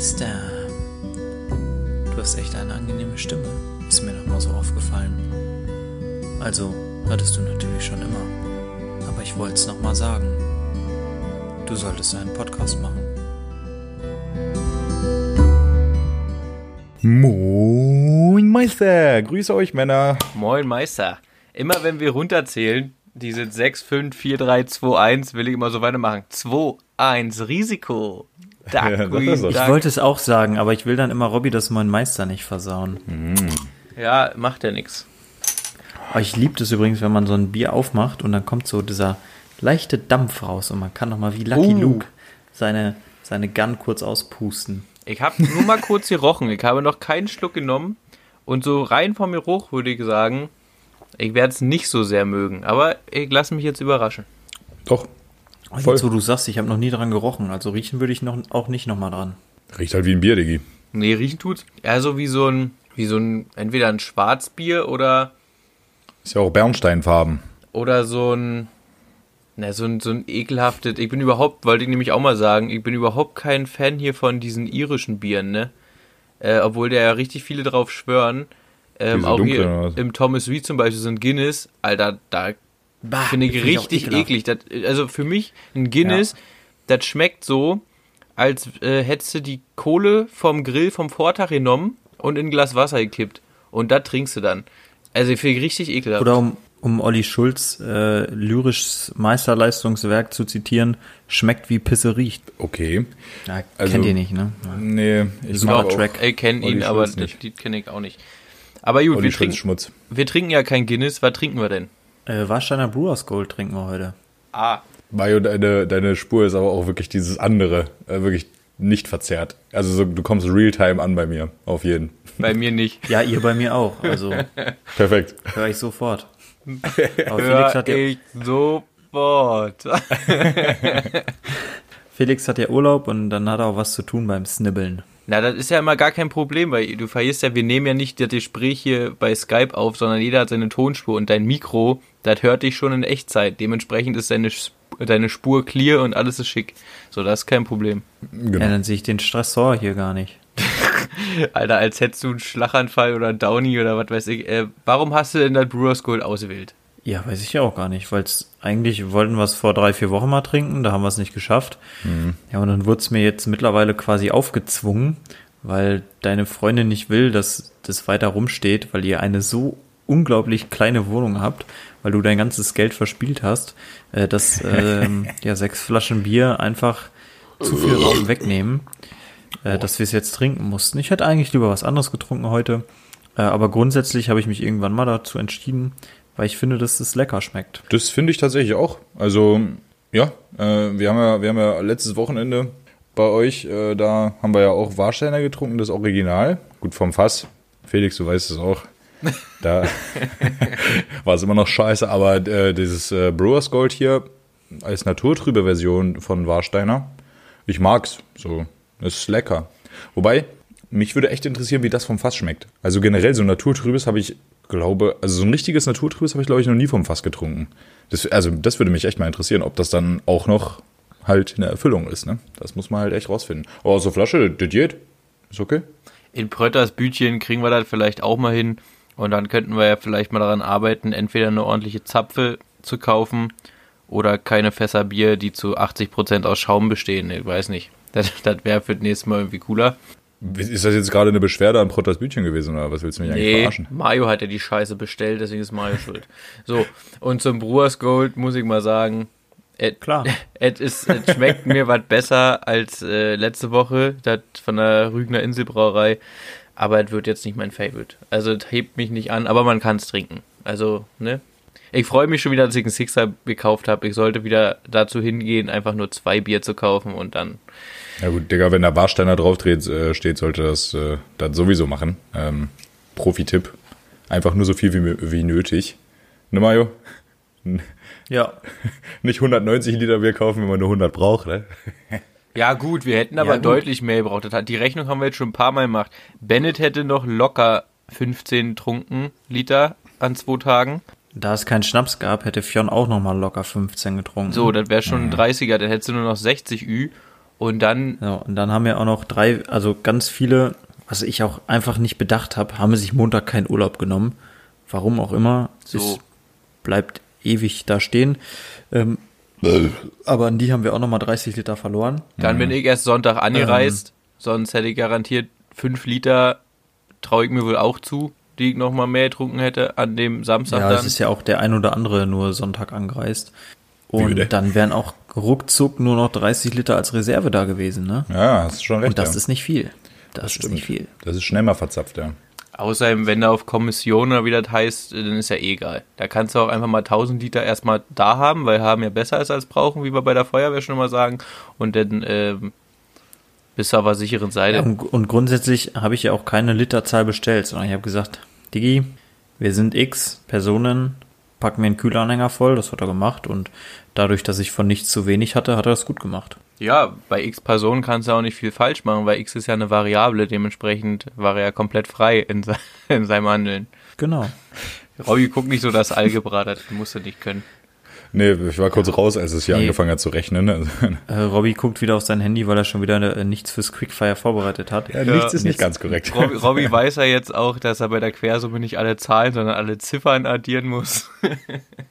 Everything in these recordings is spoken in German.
Meister. Du hast echt eine angenehme Stimme. Ist mir noch mal so aufgefallen. Also, hattest du natürlich schon immer. Aber ich wollte es noch mal sagen. Du solltest einen Podcast machen. Moin Meister, grüße euch Männer. Moin Meister. Immer wenn wir runterzählen, die sind 6, 5, 4, 3, 2, 1, will ich immer so weitermachen. 2, 1, Risiko. Duck, Ja, Green, Duck. Ich wollte es auch sagen, aber ich will dann immer Robby das mein Meister nicht versauen. Ja, macht ja nix. Aber ich liebe das übrigens, wenn man so ein Bier aufmacht und dann kommt so dieser leichte Dampf raus und man kann nochmal wie Lucky Uh. Luke seine, seine Gun kurz auspusten. Ich habe nur mal kurz gerochen. Ich habe noch keinen Schluck genommen. Und so rein vom Geruch würde ich sagen, ich werde es nicht so sehr mögen. Aber ich lasse mich jetzt überraschen. Doch, Voll. Jetzt, wo du sagst, ich habe noch nie dran gerochen, also riechen würde ich noch, auch nicht nochmal dran. riecht halt wie ein Bier, Diggi. Nee, riechen tut's. Eher so wie so ein, wie so ein, entweder ein Schwarzbier oder, Ist ja auch Bernsteinfarben. oder so ein, na, so ein, so ein ekelhaftes, ich bin überhaupt, wollte ich nämlich auch mal sagen, ich bin überhaupt kein Fan hier von diesen irischen Bieren, ne? Äh, obwohl da ja richtig viele drauf schwören. Ähm, auch dunklen hier im Thomas Reed zum Beispiel, so ein Guinness, Alter, da finde ich ich richtig ekelhaft. eklig. Das, also für mich ein Guinness, das schmeckt so, als äh, hättest du die Kohle vom Grill vom Vortag genommen und in ein Glas Wasser gekippt. Und das trinkst du dann. Also ich finde ich richtig ekelhaft. Oder um, um Olli Schulz äh, lyrisches Meisterleistungswerk zu zitieren, schmeckt wie Pisse riecht. Okay. Ja, Also- kennt ihr nicht, ne? Nee, ich Super mag auch Track. Ich kenne Olli ihn, aber Schulz das nicht. Lied kenne ich auch nicht. Aber gut, Olli wir Schulz trinken, Schmutz. wir trinken ja kein Guinness. Was trinken wir denn? Äh, Warsteiner Brewers Gold trinken wir heute. Ah, Mario, deine, deine Spur ist aber auch wirklich dieses andere, äh, wirklich nicht verzerrt. Also so, du kommst realtime an bei mir, auf jeden. bei mir nicht. Ja, ihr bei mir auch. Also Perfekt. höre ich sofort. Aber Felix Hör hat, ja, ich sofort. Felix hat ja Urlaub und dann hat er auch was zu tun beim Snibbeln. Na, das ist ja immer gar kein Problem, weil du vergisst ja, wir nehmen ja nicht das Gespräch hier bei Skype auf, sondern jeder hat seine Tonspur und dein Mikro, das hört dich schon in Echtzeit. Dementsprechend ist deine, deine Spur clear und alles ist schick. So, das ist kein Problem. Genau. Ja, dann sehe ich den Stressor hier gar nicht. Alter, als hättest du einen Schlaganfall oder Downy oder was weiß ich. Äh, warum hast du denn das Brewers Gold ausgewählt? Ja, weiß ich ja auch gar nicht, weil eigentlich wollten wir es vor drei, vier Wochen mal trinken, da haben wir es nicht geschafft. Ja, und dann wurde es mir jetzt mittlerweile quasi aufgezwungen, weil deine Freundin nicht will, dass das weiter rumsteht, weil ihr eine so unglaublich kleine Wohnung habt, weil du dein ganzes Geld verspielt hast, äh, dass ähm, ja sechs Flaschen Bier einfach zu viel Raum wegnehmen, äh, dass wir es jetzt trinken mussten. Ich hätte eigentlich lieber was anderes getrunken heute, äh, aber grundsätzlich habe ich mich irgendwann mal dazu entschieden, weil ich finde, dass es lecker schmeckt. Das finde ich tatsächlich auch. Also, ja, äh, wir, haben ja, wir haben ja letztes Wochenende bei euch, äh, da haben wir ja auch Warsteiner getrunken, das Original. Gut, vom Fass. Felix, du weißt es auch. Da war es immer noch scheiße, aber äh, dieses äh, Brewers Gold hier als naturtrübe Version von Warsteiner, ich mag's. So, ist lecker. Wobei, mich würde echt interessieren, wie das vom Fass schmeckt. Also generell so ein naturtrübes habe ich, glaube, also so ein richtiges naturtrübes habe ich, glaube ich, noch nie vom Fass getrunken. Das, also das würde mich echt mal interessieren, ob das dann auch noch halt eine Erfüllung ist. Ne? Das muss man halt echt rausfinden. Aber aus der Flasche, das geht. Ist okay. In Prötters Bütchen kriegen wir das vielleicht auch mal hin. Und dann könnten wir ja vielleicht mal daran arbeiten, entweder eine ordentliche Zapfe zu kaufen oder keine Fässer Bier, die zu 80% aus Schaum bestehen. Ich weiß nicht. Das, das wäre für das nächste Mal irgendwie cooler. Ist das jetzt gerade eine Beschwerde an Protters Bütchen gewesen oder was willst du mich eigentlich Nee, verarschen? Mario hat ja die Scheiße bestellt, deswegen ist Mario schuld. So, und zum Brewers Gold muss ich mal sagen, et, Klar. Ist, es schmeckt mir was besser als äh, letzte Woche, das von der Rügner Inselbrauerei. Aber es wird jetzt nicht mein Favorite. Also es hebt mich nicht an, aber man kann es trinken. Also, ne? Ich freue mich schon wieder, dass ich einen Sixer gekauft habe. Ich sollte wieder dazu hingehen, einfach nur zwei Bier zu kaufen und dann. Ja gut, Digga, wenn da Warsteiner drauf dreht, äh, steht, sollte das, äh, das sowieso machen. Ähm, Profi-Tipp. Einfach nur so viel wie, wie nötig. Ne, Mario? Ja. Nicht 190 Liter Bier kaufen, wenn man nur 100 braucht, ne? Ja, gut, wir hätten aber gut. deutlich mehr gebraucht. Die Rechnung haben wir jetzt schon ein paar Mal gemacht. Bennett hätte noch locker 15 trunken Liter an zwei Tagen. Da es keinen Schnaps gab, hätte Fionn auch noch mal locker 15 getrunken. So, das wäre schon ein 30er, dann hättest du nur noch 60 Ü. Und dann, Ja, und dann haben wir auch noch drei, also ganz viele, was ich auch einfach nicht bedacht habe, haben sich Montag keinen Urlaub genommen. Warum auch immer. So. Es bleibt ewig da stehen. Ähm, aber an die haben wir auch nochmal 30 Liter verloren. dann bin ich erst Sonntag angereist, sonst hätte ich garantiert fünf Liter, traue ich mir wohl auch zu, die ich nochmal mehr getrunken hätte an dem Samstag Ja, dann. es ist ja auch der ein oder andere nur Sonntag angereist. Und dann wären auch ruckzuck nur noch 30 Liter als Reserve da gewesen, ne? Ja, hast schon recht. Und das ja. ist nicht viel. Das, ist Stimmt. nicht viel. Das ist schnell mal verzapft, ja. Außerdem, wenn da auf Kommission oder wie das heißt, dann ist ja eh egal. Da kannst du auch einfach mal 1000 Liter erstmal da haben, weil haben ja besser ist als brauchen, wie wir bei der Feuerwehr schon immer sagen. Und dann ähm, bist du auf der sicheren Seite. Ja, und, und grundsätzlich habe ich ja auch keine Literzahl bestellt, sondern ich habe gesagt, Digi, wir sind x Personen, pack mir einen Kühlanhänger voll, das hat er gemacht und dadurch, dass ich von nichts zu wenig hatte, hat er das gut gemacht. Ja, bei x Personen kannst du auch nicht viel falsch machen, weil x ist ja eine Variable, dementsprechend war er ja komplett frei in, se in seinem Handeln. Genau. Robby guckt nicht so das Algebra, das musst du nicht können. Nee, ich war kurz raus, als es hier Nee. angefangen hat zu rechnen. Also, Äh, Robby guckt wieder auf sein Handy, weil er schon wieder äh, nichts fürs Quickfire vorbereitet hat. ja, nichts ist nicht ganz korrekt. Robby, Robby weiß ja jetzt auch, dass er bei der Quersumme nicht alle Zahlen, sondern alle Ziffern addieren muss.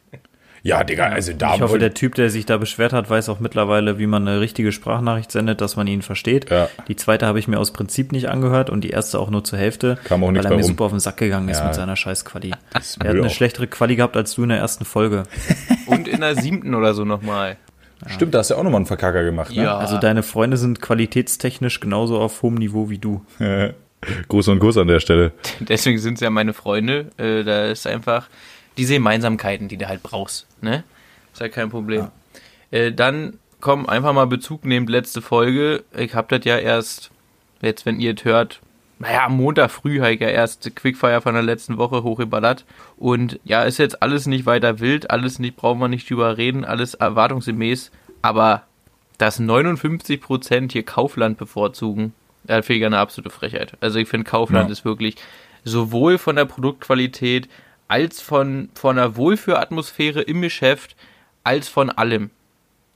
Ja, Digga, also da Ich hoffe, der Typ, der sich da beschwert hat, weiß auch mittlerweile, wie man eine richtige Sprachnachricht sendet, dass man ihn versteht. Ja. Die zweite habe ich mir aus Prinzip nicht angehört und die erste auch nur zur Hälfte, Kam auch weil er mir rum. super auf den Sack gegangen ist Ja. mit seiner scheiß Quali. ist Er hat eine auch. schlechtere Quali gehabt als du in der ersten Folge. Und in der siebten oder so nochmal. Stimmt, da hast du ja auch nochmal einen Verkacker gemacht, ne? Ja. Also deine Freunde sind qualitätstechnisch genauso auf hohem Niveau wie du. Gruß und Kuss an der Stelle. Deswegen sind es ja meine Freunde. Äh, da ist einfach diese Gemeinsamkeiten, die du halt brauchst. Ne? Ist ja kein Problem. Äh, dann komm, einfach mal Bezug nehmend letzte Folge. Ich hab das ja erst, jetzt wenn ihr es hört, naja, am Montag früh ich ja erst Quickfire von der letzten Woche hochgeballert. Und ja, ist jetzt alles nicht weiter wild, alles nicht, brauchen wir nicht drüber reden, alles erwartungsgemäß. Aber dass 59% hier Kaufland bevorzugen, das finde ich eine absolute Frechheit. Also ich finde Kaufland Ja. ist wirklich sowohl von der Produktqualität als von, von der Wohlfühlatmosphäre im Geschäft als von allem.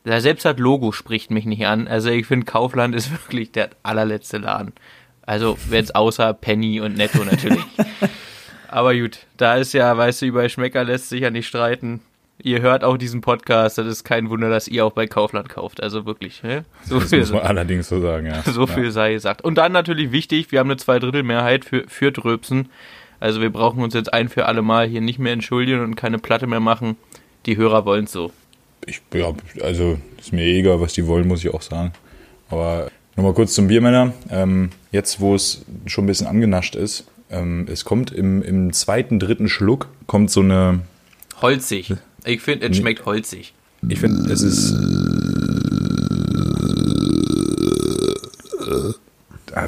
Ja, selbst das Logo spricht mich nicht an. Also ich finde Kaufland ist wirklich der allerletzte Laden. Also jetzt außer Penny und Netto natürlich. Aber gut, da ist ja, weißt du, über Schmecker lässt sich ja nicht streiten. Ihr hört auch diesen Podcast, das ist kein Wunder, dass ihr auch bei Kaufland kauft. Also wirklich, ne? So Das viel, muss man allerdings so sagen, ja. so viel sei gesagt. Und dann natürlich wichtig, wir haben eine Zweidrittelmehrheit für, für Dröpsen. Also wir brauchen uns jetzt ein für alle Mal hier nicht mehr entschuldigen und keine Platte mehr machen. Die Hörer wollen so. Ich, ja, also ist mir eh egal, was die wollen, muss ich auch sagen. Aber nochmal kurz zum Biermänner. Ähm, jetzt, wo es schon ein bisschen angenascht ist, ähm, es kommt im, im zweiten, dritten Schluck, kommt so eine, Holzig. Ich finde, es schmeckt holzig. ich finde, es ist...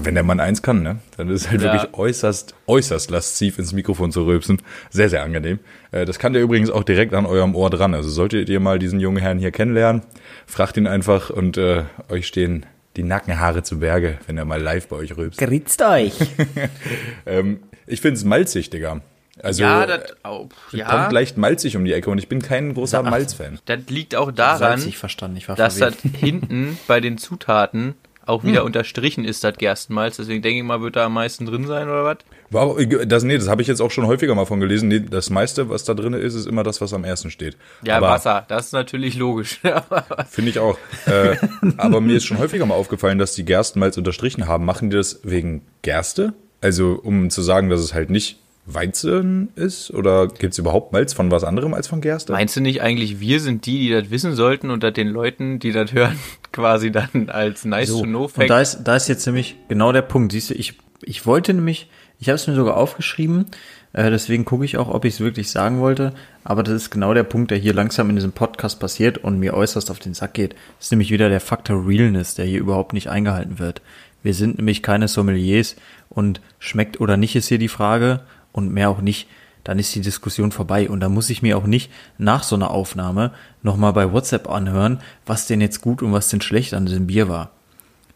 Wenn der Mann eins kann, ne? Dann ist es halt Ja. wirklich äußerst, äußerst lasziv ins Mikrofon zu rülpsen. Sehr, sehr angenehm. Äh, Das kann der übrigens auch direkt an eurem Ohr dran. Also solltet ihr mal diesen jungen Herrn hier kennenlernen, fragt ihn einfach und äh, euch stehen die Nackenhaare zu Berge, wenn er mal live bei euch rülpst. Geritzt euch! Ähm, ich find's malzig, Digga. Also ja, das oh, kommt ja, leicht malzig um die Ecke und ich bin kein großer. Malzfan. das liegt auch daran, Salzig verstanden, ich war dass das hinten bei den Zutaten auch wieder Hm. unterstrichen ist, das Gerstenmalz. Deswegen denke ich mal, wird da am meisten drin sein oder was? War auch, das, nee, das habe ich jetzt auch schon häufiger mal von gelesen. Nee, das meiste, was da drin ist, ist immer das, was am ersten steht. Ja, Aber Wasser, das ist natürlich logisch. Finde ich auch. Äh, aber mir ist schon häufiger mal aufgefallen, dass die Gerstenmalz unterstrichen haben. Machen die das wegen Gerste? Also um zu sagen, dass es halt nicht Weizen ist? Oder gibt's überhaupt Malz von was anderem als von Gerste? Meinst du nicht eigentlich, wir sind die, die das wissen sollten und das den Leuten, die das hören, quasi dann als nice So, to know und fact da ist, da ist jetzt nämlich genau der Punkt. Siehst du, ich, ich wollte nämlich, ich habe es mir sogar aufgeschrieben, äh, deswegen gucke ich auch, ob ich es wirklich sagen wollte. Aber das ist genau der Punkt, der hier langsam in diesem Podcast passiert und mir äußerst auf den Sack geht. Das ist nämlich wieder der Faktor Realness, der hier überhaupt nicht eingehalten wird. Wir sind nämlich keine Sommeliers und schmeckt oder nicht ist hier die Frage und mehr auch nicht. Dann ist die Diskussion vorbei und da muss ich mir auch nicht nach so einer Aufnahme nochmal bei WhatsApp anhören, was denn jetzt gut und was denn schlecht an diesem Bier war.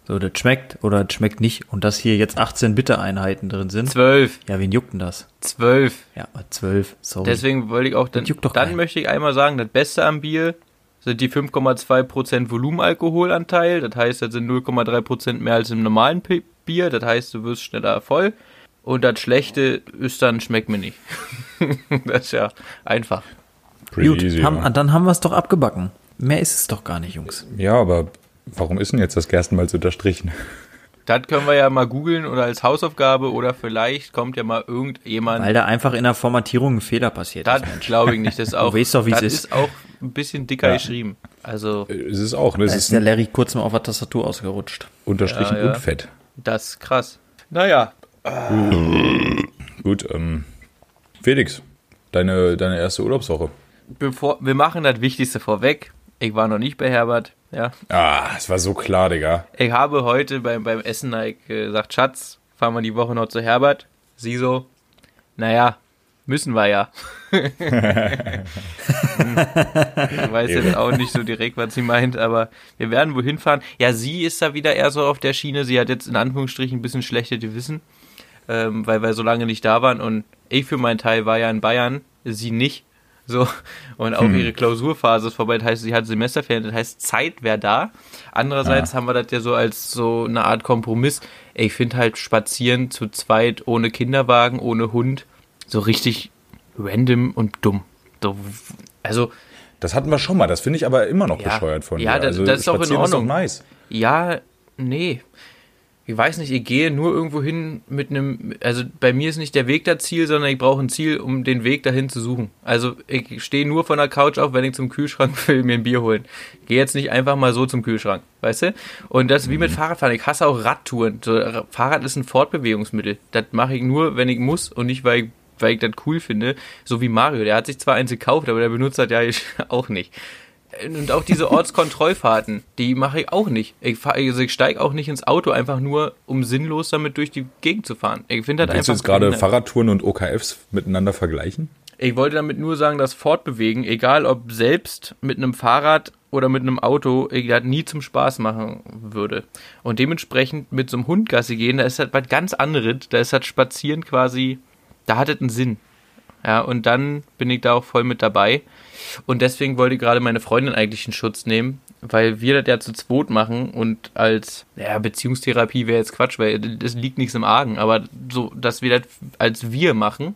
So, das schmeckt oder das schmeckt nicht. Und dass hier jetzt 18 Bitte-Einheiten drin sind. zwölf, Ja, wen juckt denn das? zwölf. Ja, 12, sorry. Deswegen wollte ich auch, dann, dann keinen. möchte ich einmal sagen, das Beste am Bier sind die 5,2% Volumenalkoholanteil. Das heißt, das sind 0,3% mehr als im normalen Bier. Das heißt, du wirst schneller voll. Und das Schlechte ist dann, schmeckt mir nicht. das ist ja einfach. Pretty Gut, easy. haben, ja. dann haben wir es doch abgebacken. Mehr ist es doch gar nicht, Jungs. ja, aber warum ist denn jetzt das Gerstenmalz unterstrichen? Das können wir ja mal googeln oder als Hausaufgabe oder vielleicht kommt ja mal irgendjemand. Weil da einfach in der Formatierung ein Fehler passiert Das ist. glaube ich nicht. Das ist auch, weißt doch, wie es das ist. ist auch ein bisschen dicker Ja. geschrieben. Also, Es ist auch, ne? Es Da ist ist der Larry kurz mal auf der Tastatur ausgerutscht. unterstrichen Ja, ja. und fett. das ist krass. Naja, Gut, ähm, Felix, deine, deine erste Urlaubswoche. bevor wir machen das Wichtigste vorweg. Ich war noch nicht bei Herbert. Ja, Ah, es war so klar, Digga. ich habe heute beim, beim Essen like, gesagt, Schatz, fahren wir die Woche noch zu Herbert. Sie so, naja, müssen wir ja. ich weiß jetzt auch nicht so direkt, was sie meint, aber wir werden wohin fahren. Ja, sie ist da wieder eher so auf der Schiene. Sie hat jetzt in Anführungsstrichen ein bisschen schlechte Gewissen, ähm, weil wir so lange nicht da waren. Und ich für meinen Teil war ja in Bayern, sie nicht. So, und auch ihre Klausurphase ist vorbei. Das heißt, sie hat Semesterferien. Das heißt, Zeit wäre da. Andererseits haben wir das ja so als so eine Art Kompromiss. Ich finde halt spazieren zu zweit ohne Kinderwagen, ohne Hund, so richtig random und dumm. So, also, Das hatten wir schon mal, das finde ich aber immer noch Ja. bescheuert von Ja, dir. das- das ist auch in Ordnung. Ist nice. Ja, nee. Ich weiß nicht, ich gehe nur irgendwo hin mit einem, also bei mir ist nicht der Weg das Ziel, sondern ich brauche ein Ziel, um den Weg dahin zu suchen. Also ich stehe nur von der Couch auf, wenn ich zum Kühlschrank will, mir ein Bier holen. Gehe jetzt nicht einfach mal so zum Kühlschrank, weißt du? Und das ist wie mit Fahrradfahren. Ich hasse auch Radtouren. So, Ra- Fahrrad ist ein Fortbewegungsmittel. Das mache ich nur, wenn ich muss und nicht, weil ich, weil ich das cool finde. So wie Mario. Der hat sich zwar eins gekauft, aber der benutzt das ja auch nicht. Und auch diese Ortskontrollfahrten, die mache ich auch nicht. Ich, fahr- also ich steige auch nicht ins Auto, einfach nur, um sinnlos damit durch die Gegend zu fahren. Ich finde das Willst du jetzt gerade. Fahrradtouren und OKFs miteinander vergleichen? Ich wollte damit nur sagen, dass Fortbewegen, egal ob selbst mit einem Fahrrad oder mit einem Auto, ich das nie zum Spaß machen würde. Und dementsprechend mit so einem Hundgassi gehen, da ist halt was ganz anderes. Da ist halt Spazieren quasi, da hat es einen Sinn. Ja, und dann bin ich da auch voll mit dabei. Und deswegen wollte ich gerade meine Freundin eigentlich in Schutz nehmen, weil wir das ja zu zweit machen und als, ja, Beziehungstherapie wäre jetzt Quatsch, weil das liegt nichts im Argen, aber so, dass wir das als wir machen,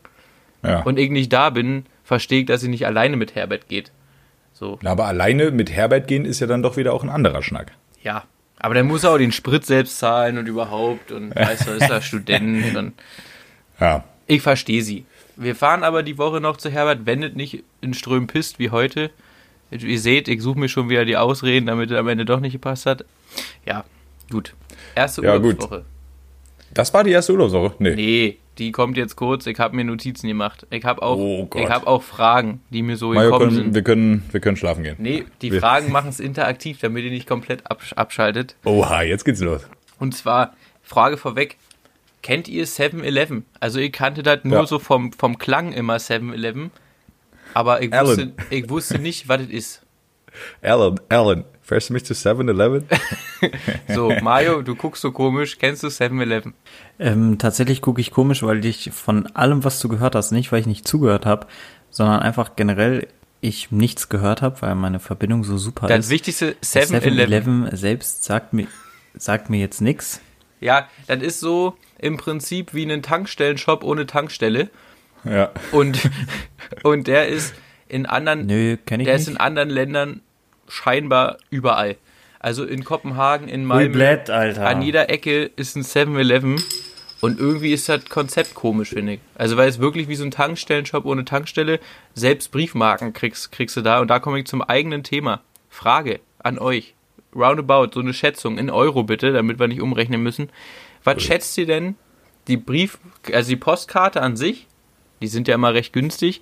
Ja. und ich nicht da bin, verstehe ich, dass sie nicht alleine mit Herbert geht. So, Na, aber alleine mit Herbert gehen ist ja dann doch wieder auch ein anderer Schnack. ja. Aber dann muss er auch den Sprit selbst zahlen und überhaupt und weißt du, ist er Student und Ja. ich verstehe sie. Wir fahren aber die Woche noch zu Herbert, wenn es nicht in Ström pisst wie heute. Ihr seht, ich suche mir schon wieder die Ausreden, damit es am Ende doch nicht gepasst hat. Ja, gut. Erste Ja, gut. Urlaubswoche. Das war die erste Urlaubswoche? Nee. Nee, die kommt jetzt kurz. Ich habe mir Notizen gemacht. Ich habe auch, Oh ich habe auch Fragen, die mir so Mario, gekommen können, sind. wir, können, wir können schlafen gehen. Nee, die Wir- Fragen machen es interaktiv, damit ihr nicht komplett absch abschaltet. Oha, jetzt geht's los. Und zwar, Frage vorweg, kennt ihr 7-Eleven? Also ich kannte das nur Ja. so vom, vom Klang immer 7-Eleven, aber ich wusste, ich wusste nicht, was es ist. Alan, Alan, fährst du mich zu 7-Eleven? So, Mario, du guckst so komisch, kennst du 7-Eleven? Ähm, tatsächlich gucke ich komisch, weil ich von allem, was du gehört hast, nicht weil ich nicht zugehört habe, sondern einfach generell ich nichts gehört habe, weil meine Verbindung so super Das ist. wichtigste Das 7-Eleven. 7-Eleven selbst sagt mir, sagt mir jetzt nichts. Ja, das ist so im Prinzip wie ein Tankstellenshop ohne Tankstelle. ja. Und, und der ist in anderen Nö, Der nicht. ist in anderen Ländern scheinbar überall. Also in Kopenhagen, in Malmö, Blät, Alter. an jeder Ecke ist ein 7-Eleven. Und irgendwie ist das Konzept komisch, finde ich. Also weil es wirklich wie so ein Tankstellenshop ohne Tankstelle, selbst Briefmarken kriegst, kriegst du da. Und da komme ich zum eigenen Thema. Frage an euch. Roundabout, so eine Schätzung in Euro bitte, damit wir nicht umrechnen müssen. Was schätzt ihr denn die Brief, also die Postkarte an sich, die sind ja immer recht günstig,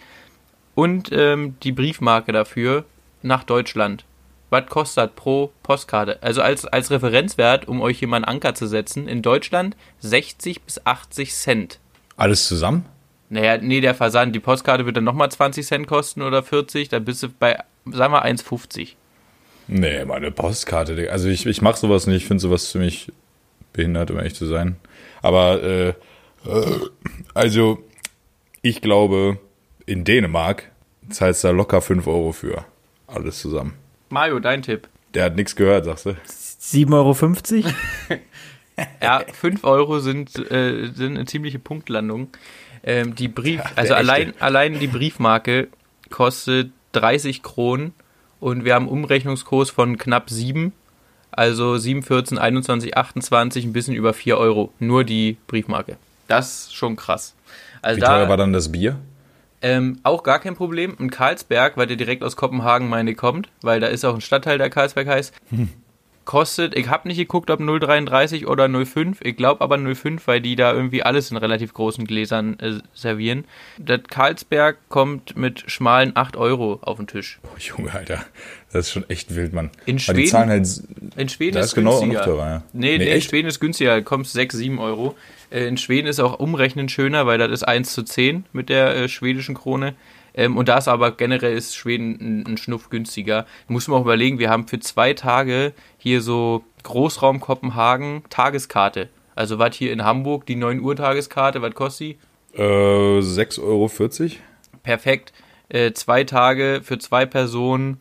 und ähm, die Briefmarke dafür nach Deutschland. Was kostet pro Postkarte? Also als, als Referenzwert, um euch hier mal einen Anker zu setzen, in Deutschland 60 bis 80 Cent. Alles zusammen? Naja, nee, der Versand, die Postkarte wird dann nochmal 20 Cent kosten oder 40, da bist du bei, sagen wir, 1,50. Nee, meine Postkarte. Also ich, ich mache sowas nicht. Ich finde sowas ziemlich behindert, um ehrlich zu sein. Aber, äh, äh, also, ich glaube, in Dänemark zahlst du da locker 5 Euro für. Alles zusammen. Mario, dein Tipp. Der hat nichts gehört, sagst du? 7,50 Euro? Ja, 5 Euro sind, äh, sind eine ziemliche Punktlandung. Ähm, die Brief, Ja, also echte. allein, allein die Briefmarke kostet 30 Kronen und wir haben einen Umrechnungskurs von knapp 7. Also 7, 14, 21, 28, ein bisschen über 4 Euro. Nur die Briefmarke. Das ist schon krass. Also Wie da, teuer war dann das Bier? ähm, auch gar kein Problem. In Karlsberg, weil der direkt aus Kopenhagen, meine kommt, weil da ist auch ein Stadtteil, der Karlsberg heißt. Kostet, ich habe nicht geguckt, ob 0,33 oder 0,5. Ich glaube aber 0,5, weil die da irgendwie alles in relativ großen Gläsern äh, servieren. Das Karlsberg kommt mit schmalen 8 Euro auf den Tisch. Oh, Junge, Alter. Das ist schon echt wild, Mann. In Aber Schweden- die zahlen halt. In Schweden ist ist genau günstiger. teurer, ja. Nee, Nee, nee, in? Schweden ist günstiger, da kommt 6, 7 Euro. Äh, in Schweden ist auch umrechnen schöner, weil das ist 1 zu 10 mit der äh, schwedischen Krone. Ähm, und da ist aber generell ist Schweden ein, ein Schnuff günstiger. Muss man auch überlegen, wir haben für zwei Tage hier so Großraum Kopenhagen Tageskarte. Also was hier in Hamburg, die 9 Uhr Tageskarte, was kostet die? Äh, 6,40 Euro? perfekt. Äh, zwei Tage für zwei Personen,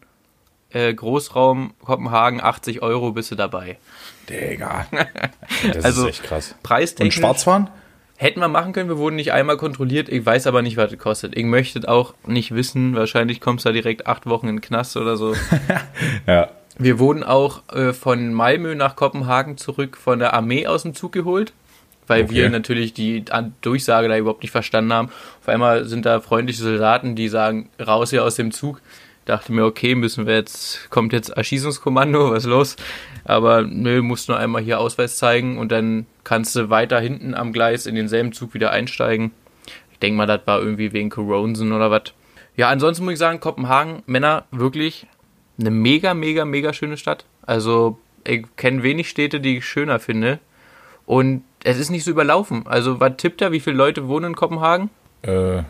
äh, Großraum Kopenhagen, 80 Euro bist du dabei. Digga. Das Also, ist echt krass. Und Preistechnisch Schwarzfahren? Hätten wir machen können, wir wurden nicht einmal kontrolliert. Ich weiß aber nicht, was es kostet. Ich möchte auch nicht wissen, wahrscheinlich kommst du da direkt acht Wochen in den Knast oder so. Ja. Wir wurden auch äh, von Malmö nach Kopenhagen zurück von der Armee aus dem Zug geholt, weil Okay. wir natürlich die Durchsage da überhaupt nicht verstanden haben. Auf einmal sind da freundliche Soldaten, die sagen, raus hier aus dem Zug. Dachte mir, okay, müssen wir jetzt, kommt jetzt Erschießungskommando, was los? Aber nö, musst nur einmal hier Ausweis zeigen und dann kannst du weiter hinten am Gleis in denselben Zug wieder einsteigen. Ich denke mal, das war irgendwie wegen Coronsen oder was. Ja, ansonsten muss ich sagen, Kopenhagen, Männer, wirklich eine mega, mega, mega schöne Stadt. Also, ich kenne wenig Städte, die ich schöner finde. Und es ist nicht so überlaufen. Also, was tippt er? Wie viele Leute wohnen in Kopenhagen? Äh,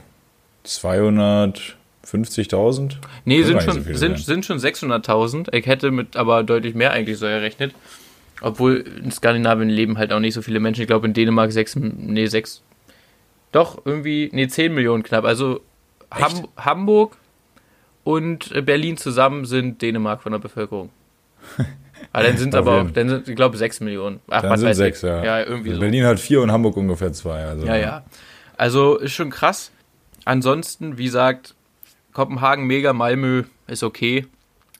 250.000? Nee, sind schon, so sind, sind schon 600.000. Ich hätte mit aber deutlich mehr eigentlich so errechnet. Obwohl in Skandinavien leben halt auch nicht so viele Menschen. Ich glaube in Dänemark 6, nee, 6, doch irgendwie, nee, 10 Millionen knapp. Also Ham, Hamburg und Berlin zusammen sind Dänemark von der Bevölkerung. Aber dann sind es aber auch, dann sind, ich glaube, 6 Millionen. Ach, Dann was sind weiß sechs, ich. ja. Ja, irgendwie so. Berlin hat vier und Hamburg ungefähr zwei. Also. Ja, ja. Also ist schon krass. Ansonsten, wie gesagt, Kopenhagen mega, Malmö ist okay.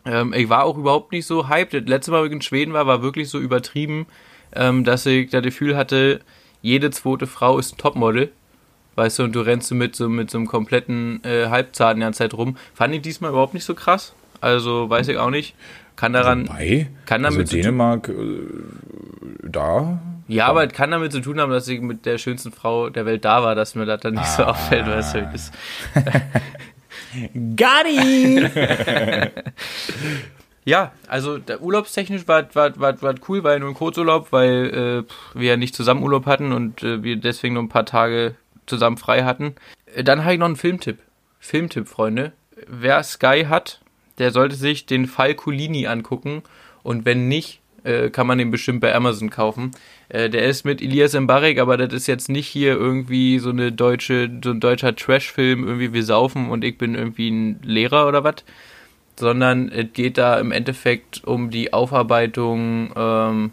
Ähm, ich war auch überhaupt nicht so hyped. Das letzte Mal, wo ich in Schweden war, war wirklich so übertrieben, ähm, dass ich das Gefühl hatte, jede zweite Frau ist ein Topmodel. Weißt du, und du rennst so mit so, mit so einem kompletten äh, Halbzahn die ganze Zeit rum. Fand ich diesmal überhaupt nicht so krass. Also weiß ich auch nicht. Kann daran. Wobei, Kann also damit tun- Dänemark, äh, da. Ja, aber es kann damit zu tun haben, dass ich mit der schönsten Frau der Welt da war, dass mir das dann nicht so Ah. auffällt, weißt du. Das, Got ihn! ja, also urlaubstechnisch war, war, war, war cool, weil nur ein Kurzurlaub, weil äh, wir ja nicht zusammen Urlaub hatten und äh, wir deswegen nur ein paar Tage zusammen frei hatten. Äh, Dann habe ich noch einen Filmtipp. Filmtipp, Freunde. Wer Sky hat, der sollte sich den Fall Colini angucken und wenn nicht, äh, kann man den bestimmt bei Amazon kaufen. Äh, der ist mit Elias Mbarek, aber das ist jetzt nicht hier irgendwie so eine deutsche, so ein deutscher Trash-Film, irgendwie wir saufen und ich bin irgendwie ein Lehrer oder was, sondern es geht da im Endeffekt um die Aufarbeitung ähm,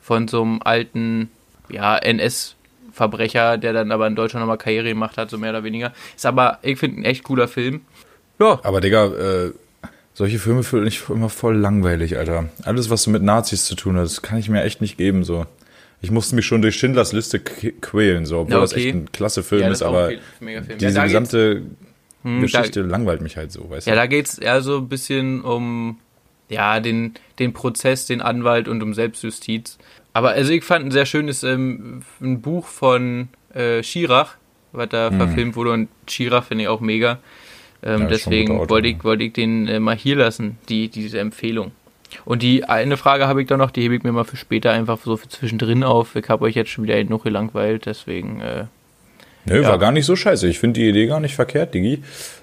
von so einem alten, ja, NS-Verbrecher, der dann aber in Deutschland nochmal Karriere gemacht hat, so mehr oder weniger. Ist aber, ich finde, ein echt cooler Film. Ja, Aber Digga, äh, solche Filme fühle ich immer voll langweilig, Alter. Alles, was mit Nazis zu tun hat, das kann ich mir echt nicht geben, so. Ich musste mich schon durch Schindlers Liste quälen, so, obwohl Ja, das okay. echt ein klasse Film ja, ist, aber Film. diese ja, da gesamte hm, Geschichte langweilt mich halt so, weißt Ja, du? da geht's eher so ein bisschen um ja, den, den Prozess, den Anwalt und um Selbstjustiz. Aber also ich fand ein sehr schönes ähm, ein Buch von äh, Schirach, was da verfilmt wurde und Schirach finde ich auch mega. Ähm. Ja, deswegen wollte ja. ich, wollte ich den äh, mal hier lassen, die, diese Empfehlung. Und die eine Frage habe ich dann noch, die hebe ich mir mal für später einfach so für zwischendrin auf. Ich habe euch jetzt schon wieder genug gelangweilt, deswegen äh, Nö, ja. war gar nicht so scheiße. Ich finde die Idee gar nicht verkehrt, Digi.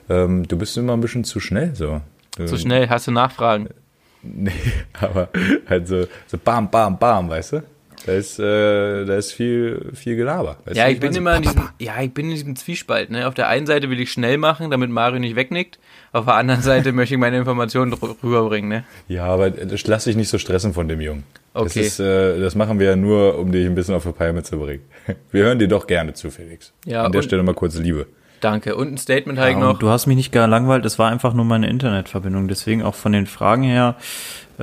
Ähm, du bist immer ein bisschen zu schnell, so. so schnell hast du Nachfragen. Nee, aber halt so, so bam, bam, bam, weißt du? Da ist, äh, da ist viel, viel Gelaber. Weißt Ja, du, ich bin meine? immer in diesem, ja, ich bin in diesem Zwiespalt. Ne? Auf der einen Seite will ich schnell machen, damit Mario nicht wegnickt. Auf der anderen Seite möchte ich meine Informationen rüberbringen. Ne? Ja, aber das lass dich nicht so stressen von dem Jungen. Das, Okay. ist, äh, das machen wir ja nur, um dich ein bisschen auf die Palme zu bringen. Wir hören dir doch gerne zu, Felix. Ja, An der Stelle mal kurz Liebe. Danke. Und ein Statement Ja, noch. und du hast mich nicht gelangweilt, es war einfach nur meine Internetverbindung. Deswegen auch von den Fragen her,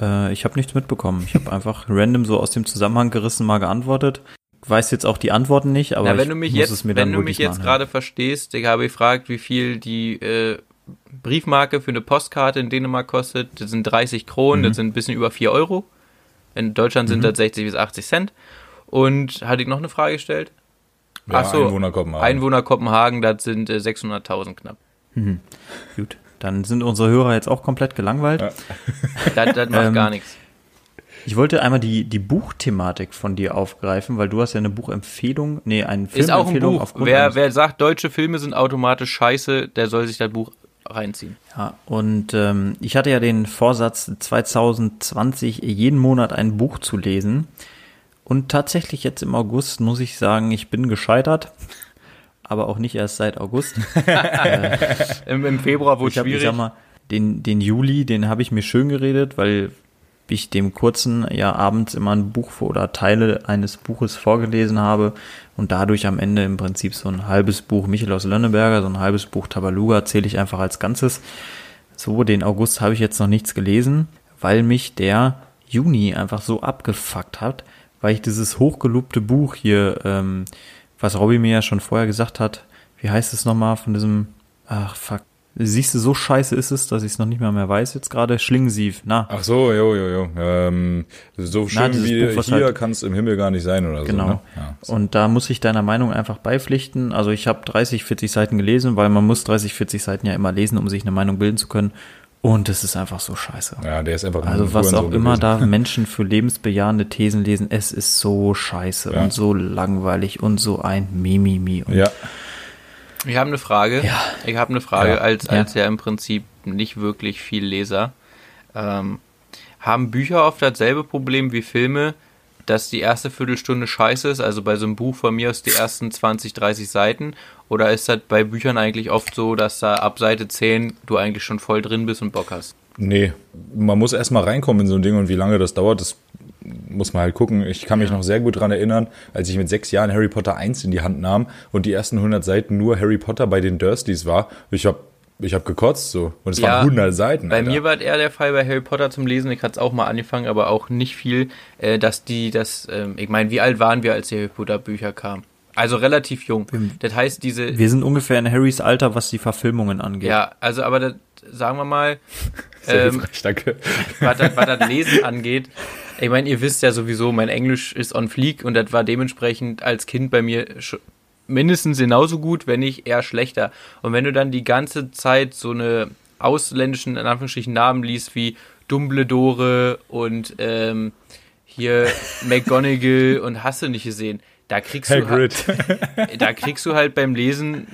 äh, ich habe nichts mitbekommen. Ich habe einfach random so aus dem Zusammenhang gerissen mal geantwortet. Weiß jetzt auch die Antworten nicht, aber Na, wenn du mich jetzt, es mir wenn dann du wohl mich jetzt gerade verstehst, ich habe gefragt, wie viel die äh, Briefmarke für eine Postkarte in Dänemark kostet. Das sind 30 Kronen, Mhm. das sind ein bisschen über 4 Euro. In Deutschland sind das 60 bis 80 Cent. Und hatte ich noch eine Frage gestellt? Ja, Ach so, Einwohner Kopenhagen. Einwohner Kopenhagen, das sind äh, 600.000 knapp. Gut, dann sind unsere Hörer jetzt auch komplett gelangweilt. Ja. Das, das macht Ähm, gar nichts. Ich wollte einmal die, die Buchthematik von dir aufgreifen, weil du hast ja eine Buchempfehlung, nee, eine Ist auch ein Filmempfehlung Buch. aufgrund Wer, wer sagt, deutsche Filme sind automatisch scheiße, der soll sich das Buch reinziehen. Ja, und ähm, ich hatte ja den Vorsatz, 2020 jeden Monat ein Buch zu lesen. Und tatsächlich jetzt im August muss ich sagen, ich bin gescheitert. Aber auch nicht erst seit August. Im, im Februar wurde ich ich schwierig. sag mal, den, den Juli, den habe ich mir schön geredet, weil ich dem kurzen ja abends immer ein Buch oder Teile eines Buches vorgelesen habe und dadurch am Ende im Prinzip so ein halbes Buch Michel aus Lönneberger, so ein halbes Buch Tabaluga zähle ich einfach als Ganzes. So, den August habe ich jetzt noch nichts gelesen, weil mich der Juni einfach so abgefuckt hat, weil ich dieses hochgelobte Buch hier, ähm, was Robby mir ja schon vorher gesagt hat, wie heißt es nochmal von diesem, ach fuck, siehst du, so scheiße ist es, dass ich es noch nicht mal mehr weiß jetzt gerade, Schlingensief, na, Ach so, jo, jo, jo. Ähm, so schön dieses wie Buch, hier halt- kann es im Himmel gar nicht sein oder Genau. so. Ne? Ja. Und da muss ich deiner Meinung einfach beipflichten. Also ich habe 30, 40 Seiten gelesen, weil man muss 30, 40 Seiten ja immer lesen, um sich eine Meinung bilden zu können. Und es ist einfach so scheiße. ja, der ist einfach ein Also was auch immer gewesen. da Menschen für lebensbejahende Thesen lesen, es ist so scheiße Ja. und so langweilig und so ein Mimimi. Und Ja, Ich habe eine Frage. Ja. Ich habe eine Frage Ja. als, Ja. als ja im Prinzip nicht wirklich viel Leser. Ähm, haben Bücher oft dasselbe Problem wie Filme, dass die erste Viertelstunde scheiße ist, also bei so einem Buch von mir aus die ersten 20, 30 Seiten? Oder ist das bei Büchern eigentlich oft so, dass da ab Seite 10 du eigentlich schon voll drin bist und Bock hast? nee, man muss erstmal reinkommen in so ein Ding und wie lange das dauert, das muss man halt gucken. Ich kann mich noch sehr gut dran erinnern, als ich mit sechs Jahren Harry Potter 1 in die Hand nahm und die ersten 100 Seiten nur Harry Potter bei den Dursleys war. Ich hab ich hab gekotzt so und es Ja, waren 100 Seiten. Bei Alter. mir war es eher der Fall bei Harry Potter zum Lesen. Ich hatte es auch mal angefangen, aber auch nicht viel, äh, dass die das, ähm, ich meine, wie alt waren wir, als die Harry Potter Bücher kamen? Also relativ jung. Das heißt, diese, wir sind ungefähr in Harrys Alter, was die Verfilmungen angeht. ja, also aber das, sagen wir mal, Sehr ähm, hilfreich, danke. was das, was das Lesen angeht. Ich meine, ihr wisst ja sowieso, mein Englisch ist on fleek und das war dementsprechend als Kind bei mir mindestens genauso gut, wenn nicht eher schlechter. Und wenn du dann die ganze Zeit so eine ausländischen, in Anführungsstrichen, Namen liest wie Dumbledore und ähm, hier McGonagall und hast du nicht gesehen, da kriegst du Hagrid. da kriegst du halt beim Lesen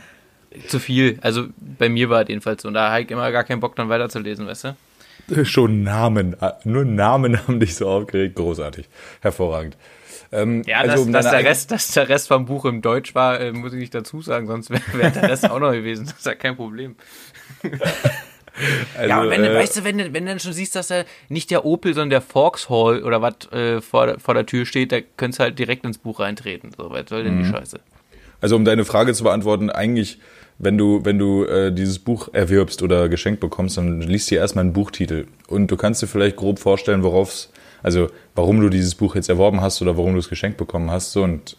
zu viel. Also bei mir war es jedenfalls so. Und da habe ich immer gar keinen Bock, dann weiterzulesen, weißt du? Schon Namen. Nur Namen haben dich so aufgeregt. Großartig. Hervorragend. Ähm, Ja, also dass, um dass, deine der Rest, dass der Rest vom Buch im Deutsch war, äh, muss ich nicht dazu sagen, sonst wäre wär der Rest auch noch gewesen. Das ist ja kein Problem. also, ja, aber wenn, du- äh, weißt du, wenn, du- wenn du dann schon siehst, dass da nicht der Opel, sondern der Vauxhall oder was äh, vor, der- vor der Tür steht, da könntest du halt direkt ins Buch reintreten. So, was soll denn die Scheiße? Also um deine Frage zu beantworten, eigentlich, wenn du, wenn du äh, dieses Buch erwirbst oder geschenkt bekommst, dann liest dir erstmal einen Buchtitel. Und du kannst dir vielleicht grob vorstellen, worauf's, also warum du dieses Buch jetzt erworben hast oder warum du es geschenkt bekommen hast. So, und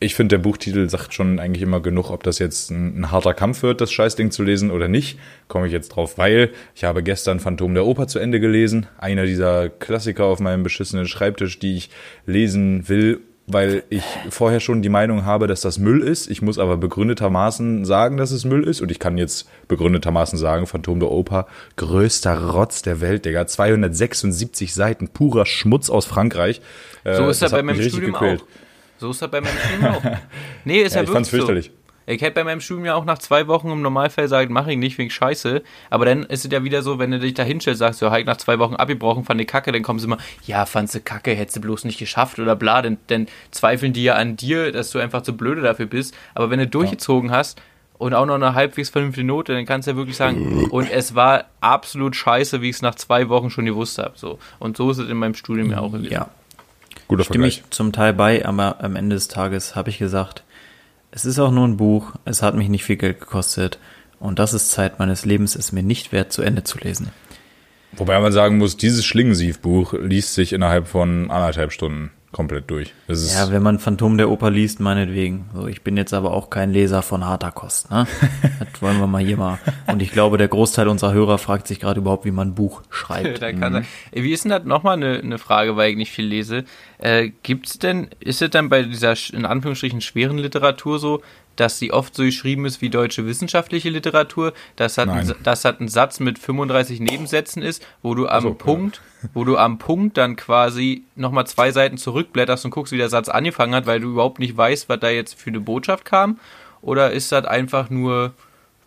ich finde, der Buchtitel sagt schon eigentlich immer genug, ob das jetzt ein, ein harter Kampf wird, das Scheißding zu lesen oder nicht. Komme ich jetzt drauf, weil ich habe gestern Phantom der Oper zu Ende gelesen. Einer dieser Klassiker auf meinem beschissenen Schreibtisch, die ich lesen will, weil ich vorher schon die Meinung habe, dass das Müll ist. Ich muss aber begründetermaßen sagen, dass es Müll ist. Und ich kann jetzt begründetermaßen sagen, Phantom der Oper, größter Rotz der Welt, Digga. 276 Seiten, purer Schmutz aus Frankreich. Äh, So ist das er bei meinem Studium gequält. auch. So ist er bei meinem Studium auch. Nee, ist ja, Ja, ich fand's wirklich fürchterlich. so. Ich hätte bei meinem Studium ja auch nach zwei Wochen im Normalfall gesagt, mach ich nicht wegen Scheiße. Aber dann ist es ja wieder so, wenn du dich da hinstellst, sagst, ja, halt nach zwei Wochen abgebrochen, fand ich kacke, dann kommen sie immer, ja, fandst du kacke, hättest du bloß nicht geschafft oder bla, denn, denn zweifeln die ja an dir, dass du einfach zu blöde dafür bist. Aber wenn du durchgezogen hast, und auch noch eine halbwegs vernünftige Note, dann kannst du ja wirklich sagen, und es war absolut scheiße, wie ich es nach zwei Wochen schon gewusst habe. So. Und so ist es in meinem Studium ja auch gewesen. Ja, Guter stimme Vergleich. ich zum Teil bei, aber am Ende des Tages habe ich gesagt, es ist auch nur ein Buch, es hat mich nicht viel Geld gekostet. Und das ist Zeit meines Lebens, es mir nicht wert, zu Ende zu lesen. Wobei man sagen muss, dieses Schlingensief-Buch liest sich innerhalb von anderthalb Stunden komplett durch. Das ist, Ja, wenn man Phantom der Oper liest, meinetwegen. So, ich bin jetzt aber auch kein Leser von harter Kost, ne? das wollen wir mal hier mal. Und ich glaube, der Großteil unserer Hörer fragt sich gerade überhaupt, wie man ein Buch schreibt. Da kann. Ey, Wie ist denn das nochmal eine, eine Frage, weil ich nicht viel lese? Äh, gibt's denn, ist es dann bei dieser in Anführungsstrichen schweren Literatur so, dass sie oft so geschrieben ist wie deutsche wissenschaftliche Literatur, dass das, ein, dass das ein Satz mit 35 Nebensätzen ist, wo du am so, ja. Punkt, wo du am Punkt dann quasi nochmal zwei Seiten zurückblätterst und guckst, wie der Satz angefangen hat, weil du überhaupt nicht weißt, was da jetzt für eine Botschaft kam? Oder ist das einfach nur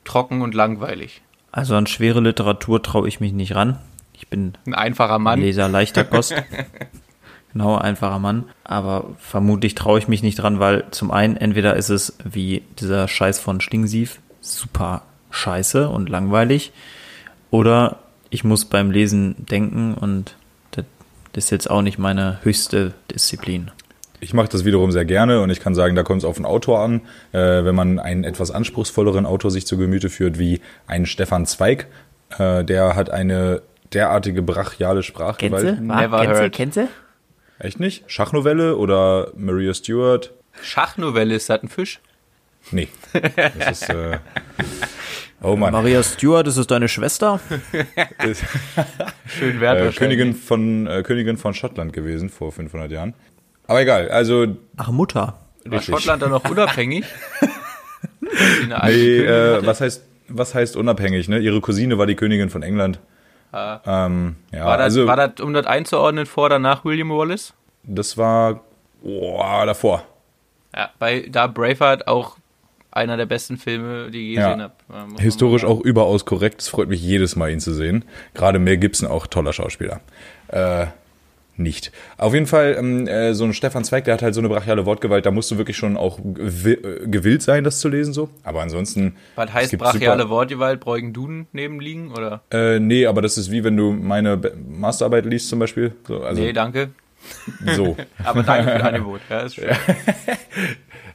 trocken und langweilig? Also an schwere Literatur traue ich mich nicht ran. Ich bin Ein einfacher Mann. Leser leichter Kost. genau, einfacher Mann. Aber vermutlich traue ich mich nicht dran, weil zum einen entweder ist es wie dieser Scheiß von Stingsief super scheiße und langweilig. Oder ich muss beim Lesen denken und das ist jetzt auch nicht meine höchste Disziplin. Ich mache das wiederum sehr gerne und ich kann sagen, da kommt es auf den Autor an. Äh, wenn man einen etwas anspruchsvolleren Autor sich zu Gemüte führt, wie einen Stefan Zweig, äh, der hat eine derartige brachiale Sprachgewalt. Never heard. Kennst du? Echt nicht? Schachnovelle oder Maria Stewart? Schachnovelle ist das ein Fisch? Nee. Das ist, äh, oh Mann. Maria Stewart, ist es deine Schwester? Schön wert Äh. Königin, von, äh, Königin von Schottland gewesen vor 500 Jahren. Aber egal, also Ach, Mutter. War richtig. Schottland dann noch unabhängig? Nee, äh, was heißt, was heißt unabhängig, ne? Ihre Cousine war die Königin von England. Ähm, ja, war, das, also war das, um das einzuordnen, vor oder nach William Wallace? das war oh, davor. Ja, bei da Braveheart auch einer der besten Filme, die ich je Ja. gesehen habe. Historisch auch überaus korrekt. Es freut mich jedes Mal, ihn zu sehen. Gerade Mel Gibson auch toller Schauspieler. Äh, nicht. Auf jeden Fall, ähm, äh, so ein Stefan Zweig, der hat halt so eine brachiale Wortgewalt, da musst du wirklich schon auch äh, gewillt sein, das zu lesen so. Aber ansonsten. Was heißt brachiale Wortgewalt? Bräugen Duden nebenliegen? Oder? Äh, nee, aber das ist wie wenn du meine Be- Masterarbeit liest zum Beispiel. So, also nee, danke. so. Aber danke für das Angebot. Ja, ist schön.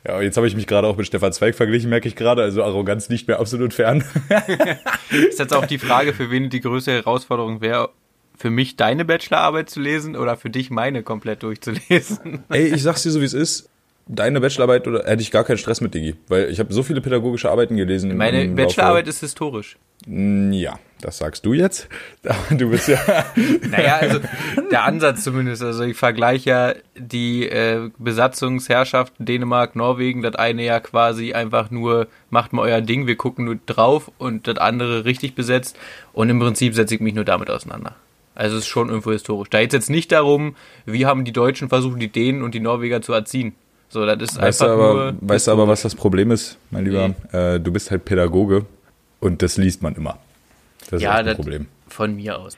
Ja, jetzt habe ich mich gerade auch mit Stefan Zweig verglichen, merke ich gerade. Also Arroganz nicht mehr absolut fern. Ist jetzt auch die Frage, für wen die größte Herausforderung wäre, für mich deine Bachelorarbeit zu lesen oder für dich meine komplett durchzulesen? Ey, ich sag's dir so, wie es ist. Deine Bachelorarbeit oder hätte ich gar keinen Stress mit, Digi. Weil ich habe so viele pädagogische Arbeiten gelesen. Meine Bachelorarbeit ist historisch. Laufe- Ja, das sagst du jetzt. Du bist ja. Naja, also der Ansatz zumindest. Also ich vergleiche ja die äh, Besatzungsherrschaft Dänemark, Norwegen, das eine ja quasi einfach nur, macht mal euer Ding, wir gucken nur drauf und das andere richtig besetzt. Und im Prinzip setze ich mich nur damit auseinander. Also es ist schon irgendwo historisch. Da geht jetzt nicht darum, wie haben die Deutschen versucht, die Dänen und die Norweger zu erziehen. So, das ist Weißt du, einfach aber, nur. weißt du aber, was das Problem ist, mein Lieber? Äh, du bist halt Pädagoge und das liest man immer. Das ist ja, echt ein das Problem. von mir aus.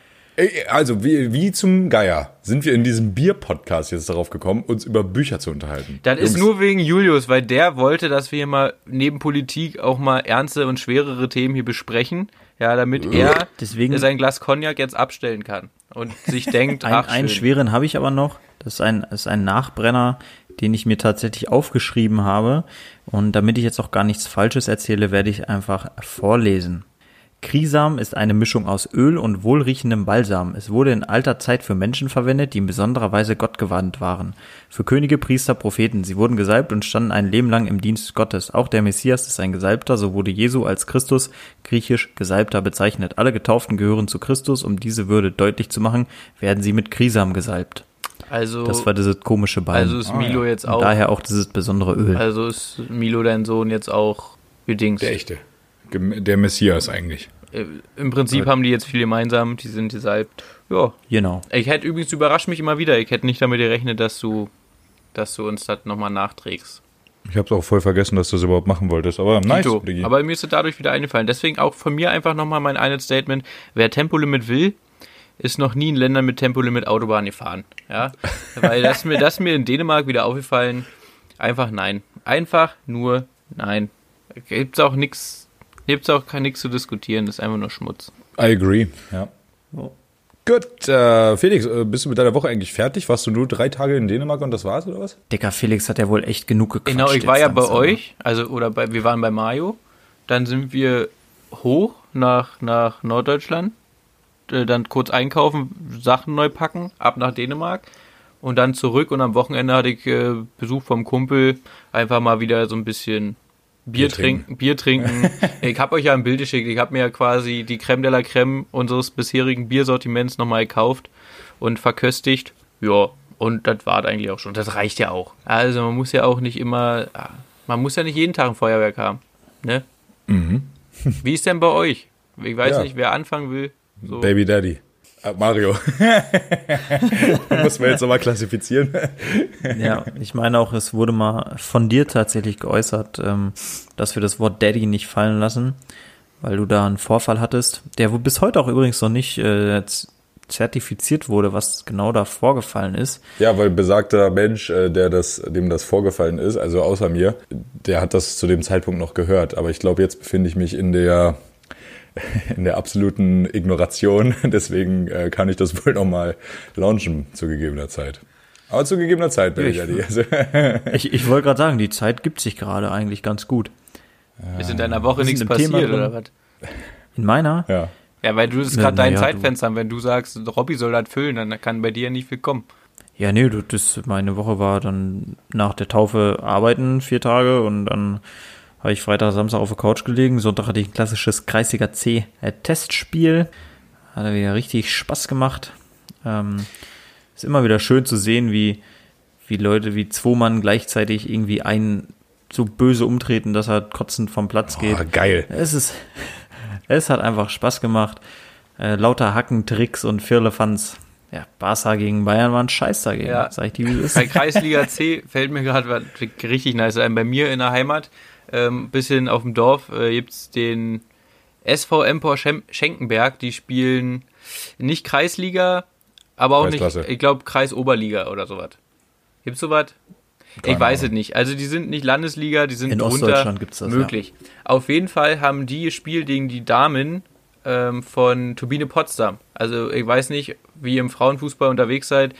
Also, wie, wie zum Geier sind wir in diesem Bier-Podcast jetzt darauf gekommen, uns über Bücher zu unterhalten? Das ist Jungs, nur wegen Julius, weil der wollte, dass wir hier mal neben Politik auch mal ernste und schwerere Themen hier besprechen. Ja, damit er Deswegen- sein Glas Cognac jetzt abstellen kann und sich denkt, Ein, ach, einen schweren habe ich aber noch. Das ist ein, das ist ein Nachbrenner, den ich mir tatsächlich aufgeschrieben habe. Und damit ich jetzt auch gar nichts Falsches erzähle, werde ich einfach vorlesen. Krisam ist eine Mischung aus Öl und wohlriechendem Balsam. Es wurde in alter Zeit für Menschen verwendet, die in besonderer Weise gottgewandt waren. Für Könige, Priester, Propheten. Sie wurden gesalbt und standen ein Leben lang im Dienst Gottes. Auch der Messias ist ein Gesalbter, so wurde Jesu als Christus, griechisch Gesalbter, bezeichnet. Alle Getauften gehören zu Christus. Um diese Würde deutlich zu machen, werden sie mit Krisam gesalbt. Also, Das war dieses komische Balm. also ist Milo jetzt und auch, daher auch dieses besondere Öl. also ist Milo dein Sohn jetzt auch gedings. Der echte. Der Messias eigentlich. Äh, Im Prinzip haben die jetzt viel gemeinsam, die sind gesalbt. Ja. genau. Ich hätte übrigens, du überrascht mich immer wieder, ich hätte nicht damit gerechnet, dass du, dass du uns das nochmal nachträgst. Ich habe es auch voll vergessen, dass du das überhaupt machen wolltest. Aber nice, Tito. Aber mir ist es dadurch wieder eingefallen. Deswegen auch von mir einfach nochmal mein eines Statement. Wer Tempolimit will, ist noch nie in Ländern mit Tempolimit Autobahn gefahren. Ja, weil das ist mir, das mir in Dänemark wieder aufgefallen. Einfach nein. Einfach nur nein. Gibt's auch nichts, gibt's auch nichts zu diskutieren. Das ist einfach nur Schmutz. I agree, ja. Gut, äh, Felix, äh, bist du mit deiner Woche eigentlich fertig? Warst du nur drei Tage in Dänemark und das war's, oder was? Dicker Felix hat ja wohl echt genug gequatscht. Genau, ich war ja bei euch, also oder bei, wir waren bei Mario. Dann sind wir hoch nach, nach Norddeutschland, äh, dann kurz einkaufen, Sachen neu packen, ab nach Dänemark und dann zurück. Und am Wochenende hatte ich äh, Besuch vom Kumpel, einfach mal wieder so ein bisschen Bier, Bier trinken. Bier trinken. ich habe euch ja ein Bild geschickt. Ich habe mir ja quasi die Creme de la Creme unseres bisherigen Biersortiments nochmal gekauft und verköstigt. Ja, und das war eigentlich auch schon. Das reicht ja auch. Also man muss ja auch nicht immer, man muss ja nicht jeden Tag ein Feuerwerk haben. Ne? Wie ist denn bei euch? Ich weiß Ja. nicht, wer anfangen will. So. Baby Daddy. Äh, Mario. Muss man jetzt nochmal klassifizieren. Ja, ich meine auch, es wurde mal von dir tatsächlich geäußert, ähm, dass wir das Wort Daddy nicht fallen lassen, weil du da einen Vorfall hattest, der wo bis heute auch übrigens noch nicht äh, zertifiziert wurde, was genau da vorgefallen ist. Ja, weil besagter Mensch, äh, der das, dem das vorgefallen ist, also außer mir, der hat das zu dem Zeitpunkt noch gehört. Aber ich glaube, jetzt befinde ich mich in der in der absoluten Ignoration. Deswegen äh, kann ich das wohl nochmal launchen zu gegebener Zeit. Aber zu gegebener Zeit, Baby ich- Daddy. Also, Ich, ich wollte gerade sagen, die Zeit gibt sich gerade eigentlich ganz gut. Ist in deiner Woche nichts Thema passiert drin. oder was? In meiner? ja. Ja, weil du das Ja, gerade dein ja, Zeitfenster haben. Wenn du sagst, Robby soll das füllen, dann kann bei dir nicht viel kommen. Ja, nee, du- das, meine Woche war dann nach der Taufe arbeiten, vier Tage und dann habe ich Freitag, Samstag auf der Couch gelegen. Sonntag hatte ich ein klassisches Kreisliga C äh, Testspiel. Hat wieder richtig Spaß gemacht. Ähm, ist immer wieder schön zu sehen, wie, wie Leute, wie zwei Mann gleichzeitig irgendwie einen so böse umtreten, dass er kotzend vom Platz geht. Oh, geil. Es ist, es hat einfach Spaß gemacht. Äh, lauter Hacken, Tricks und Firlefanz. Ja, Barca gegen Bayern war ein Scheiß dagegen. Ja. Sag ich dir, wie es Bei ist. Kreisliga C fällt mir gerade was richtig nice ein. Bei mir in der Heimat, ähm, bisschen auf dem Dorf, äh, gibt's den SV Empor Schenkenberg. Die spielen nicht Kreisliga, aber auch Kreisklasse. nicht, ich glaube, Kreisoberliga oder sowas. Gibt's sowas? Ich weiß Ahnung. es nicht. Also die sind nicht Landesliga, die sind In drunter Ostdeutschland gibt's das, möglich. Auf jeden Fall haben die gespielt gegen die Damen ähm, von Turbine Potsdam. Also ich weiß nicht, wie ihr im Frauenfußball unterwegs seid.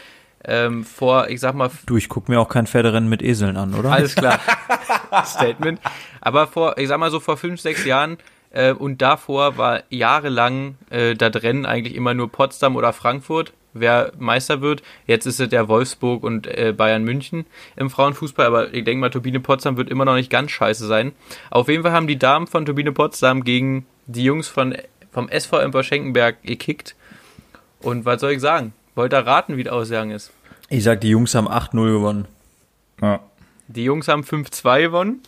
Ähm, vor, ich sag mal, Du, ich guck mir auch kein Pferderennen mit Eseln an, oder? alles klar. Statement. Aber vor, ich sag mal so vor fünf, sechs Jahren äh, und davor war jahrelang äh, da drin eigentlich immer nur Potsdam oder Frankfurt, wer Meister wird. Jetzt ist es der Wolfsburg und äh, Bayern München im Frauenfußball, aber ich denke mal, Turbine Potsdam wird immer noch nicht ganz scheiße sein. Auf jeden Fall haben die Damen von Turbine Potsdam gegen die Jungs von, vom SV Emper Schenkenberg gekickt. Und was soll ich sagen? Wollt ihr raten, wie der Ausgang ist? Ich sag, die Jungs haben 8-0 gewonnen. Ja. Die Jungs haben 5-2 gewonnen.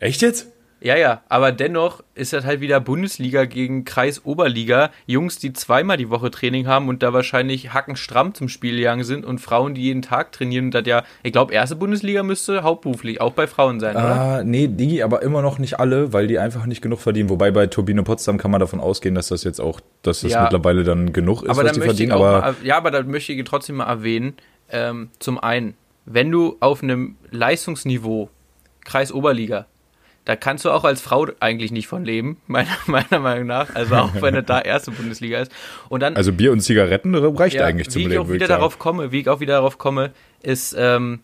Echt jetzt? Ja, ja, aber dennoch ist das halt wieder Bundesliga gegen Kreis-Oberliga. Jungs, die zweimal die Woche Training haben und da wahrscheinlich hackenstramm zum Spiel gegangen sind und Frauen, die jeden Tag trainieren und das ja, ich glaube, erste Bundesliga müsste hauptberuflich auch bei Frauen sein, oder? Ah, nee, die, aber immer noch nicht alle, weil die einfach nicht genug verdienen. Wobei bei Turbine Potsdam kann man davon ausgehen, dass das jetzt auch, dass das Ja. mittlerweile dann genug ist, aber was die verdienen. Aber mal, ja, aber dann möchte ich trotzdem mal erwähnen, ähm, zum einen, wenn du auf einem Leistungsniveau Kreis-Oberliga da kannst du auch als Frau eigentlich nicht von leben, meiner, meiner Meinung nach. Also auch wenn es da erste Bundesliga ist. Und dann also Bier und Zigaretten reicht Ja, eigentlich zum wie ich Leben, auch wieder darauf komme, wie ich auch wieder darauf komme, ist ähm,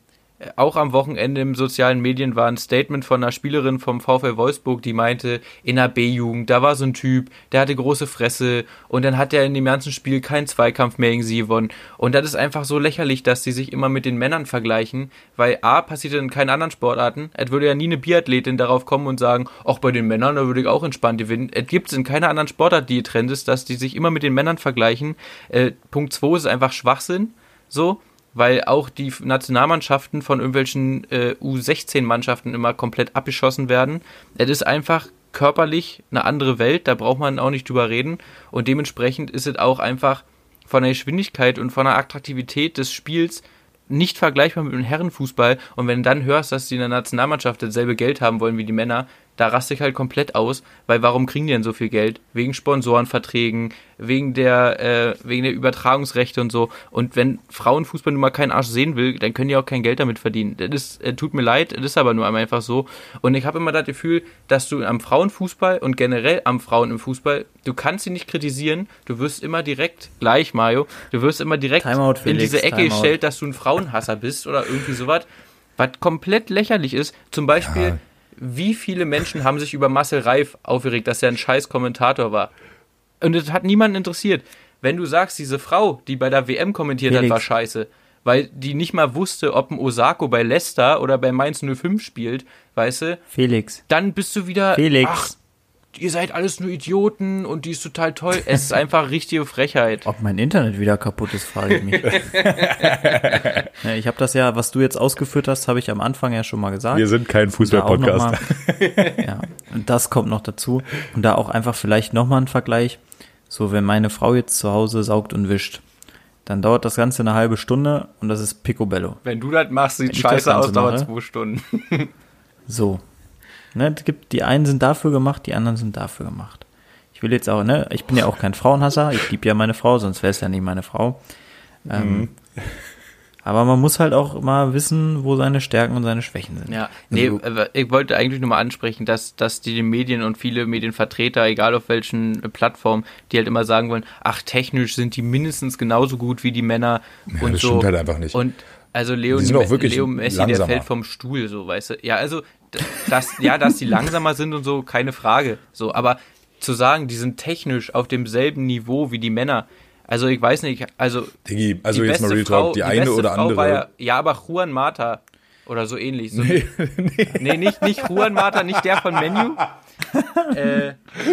auch am Wochenende im sozialen Medien war ein Statement von einer Spielerin vom VfL Wolfsburg, die meinte, in der B-Jugend, da war so ein Typ, der hatte große Fresse und dann hat er in dem ganzen Spiel keinen Zweikampf mehr gegen sie gewonnen. Und das ist einfach so lächerlich, dass sie sich immer mit den Männern vergleichen, weil A, passiert in keinen anderen Sportarten. Es würde ja nie eine Biathletin darauf kommen und sagen, auch bei den Männern, da würde ich auch entspannt gewinnen. Es gibt es in keiner anderen Sportart, die Trend ist, dass die sich immer mit den Männern vergleichen. Äh, Punkt 2 ist einfach Schwachsinn, so weil auch die Nationalmannschaften von irgendwelchen äh, U16-Mannschaften immer komplett abgeschossen werden. Es ist einfach körperlich eine andere Welt, da braucht man auch nicht drüber reden. Und dementsprechend ist es auch einfach von der Geschwindigkeit und von der Attraktivität des Spiels nicht vergleichbar mit dem Herrenfußball. Und wenn du dann hörst, dass die in der Nationalmannschaft dasselbe Geld haben wollen wie die Männer, da raste ich halt komplett aus, weil warum kriegen die denn so viel Geld? Wegen Sponsorenverträgen, wegen der, äh, wegen der Übertragungsrechte und so. Und wenn Frauenfußball nun mal keinen Arsch sehen will, dann können die auch kein Geld damit verdienen. Das ist, äh, tut mir leid, das ist aber nur einmal einfach so. Und ich habe immer das Gefühl, dass du am Frauenfußball und generell am Frauen im Fußball, du kannst sie nicht kritisieren, du wirst immer direkt, gleich Mario, du wirst immer direkt Timeout, in Felix, diese Ecke Timeout. gestellt, dass du ein Frauenhasser bist oder irgendwie sowas. Was komplett lächerlich ist. Zum Beispiel, Ja. Wie viele Menschen haben sich über Marcel Reif aufgeregt, dass er ein scheiß Kommentator war. Und das hat niemanden interessiert. Wenn du sagst, diese Frau, die bei der WM kommentiert hat, Felix. war scheiße, weil die nicht mal wusste, ob ein Osako bei Leicester oder bei Mainz 05 spielt, weißt du, Felix. dann bist du wieder, Felix. ach, ihr seid alles nur Idioten und die ist total toll. Es ist einfach richtige Frechheit. Ob mein Internet wieder kaputt ist, frage ich mich. ja, ich habe das ja, was du jetzt ausgeführt hast, habe ich am Anfang ja schon mal gesagt. Wir sind kein Da Fußball-Podcast. mal- ja, und das kommt noch dazu. Und da auch einfach vielleicht nochmal ein Vergleich. So, wenn meine Frau jetzt zu Hause saugt und wischt, dann dauert das Ganze eine halbe Stunde und das ist Picobello. Wenn du das machst, sieht scheiße aus, dauert zwei Stunden. So. Ne, es gibt, die einen sind dafür gemacht, die anderen sind dafür gemacht. Ich will jetzt auch, ne, ich bin ja auch kein Frauenhasser, ich liebe ja meine Frau, sonst wäre es ja nicht meine Frau. Ähm, Mhm. Aber man muss halt auch mal wissen, wo seine Stärken und seine Schwächen sind. Ja, nee, aber ich wollte eigentlich nur mal ansprechen, dass, dass die Medien und viele Medienvertreter, egal auf welchen Plattformen, die halt immer sagen wollen, ach, technisch sind die mindestens genauso gut wie die Männer und das so. stimmt halt einfach nicht. Und also Leo, Die sind auch wirklich Leo Messi, langsamer. der fällt vom Stuhl, so, weißt du. Ja, also, dass, ja, dass die langsamer sind und so, keine Frage. So, aber zu sagen, die sind technisch auf demselben Niveau wie die Männer, also ich weiß nicht, also Diggi, also die jetzt mal Real Talk, Frau- die eine oder Frau andere. War ja, ja, aber Juan Mata oder so ähnlich. So, nee, nicht, nicht Juan Mata, nicht der von Menu. äh,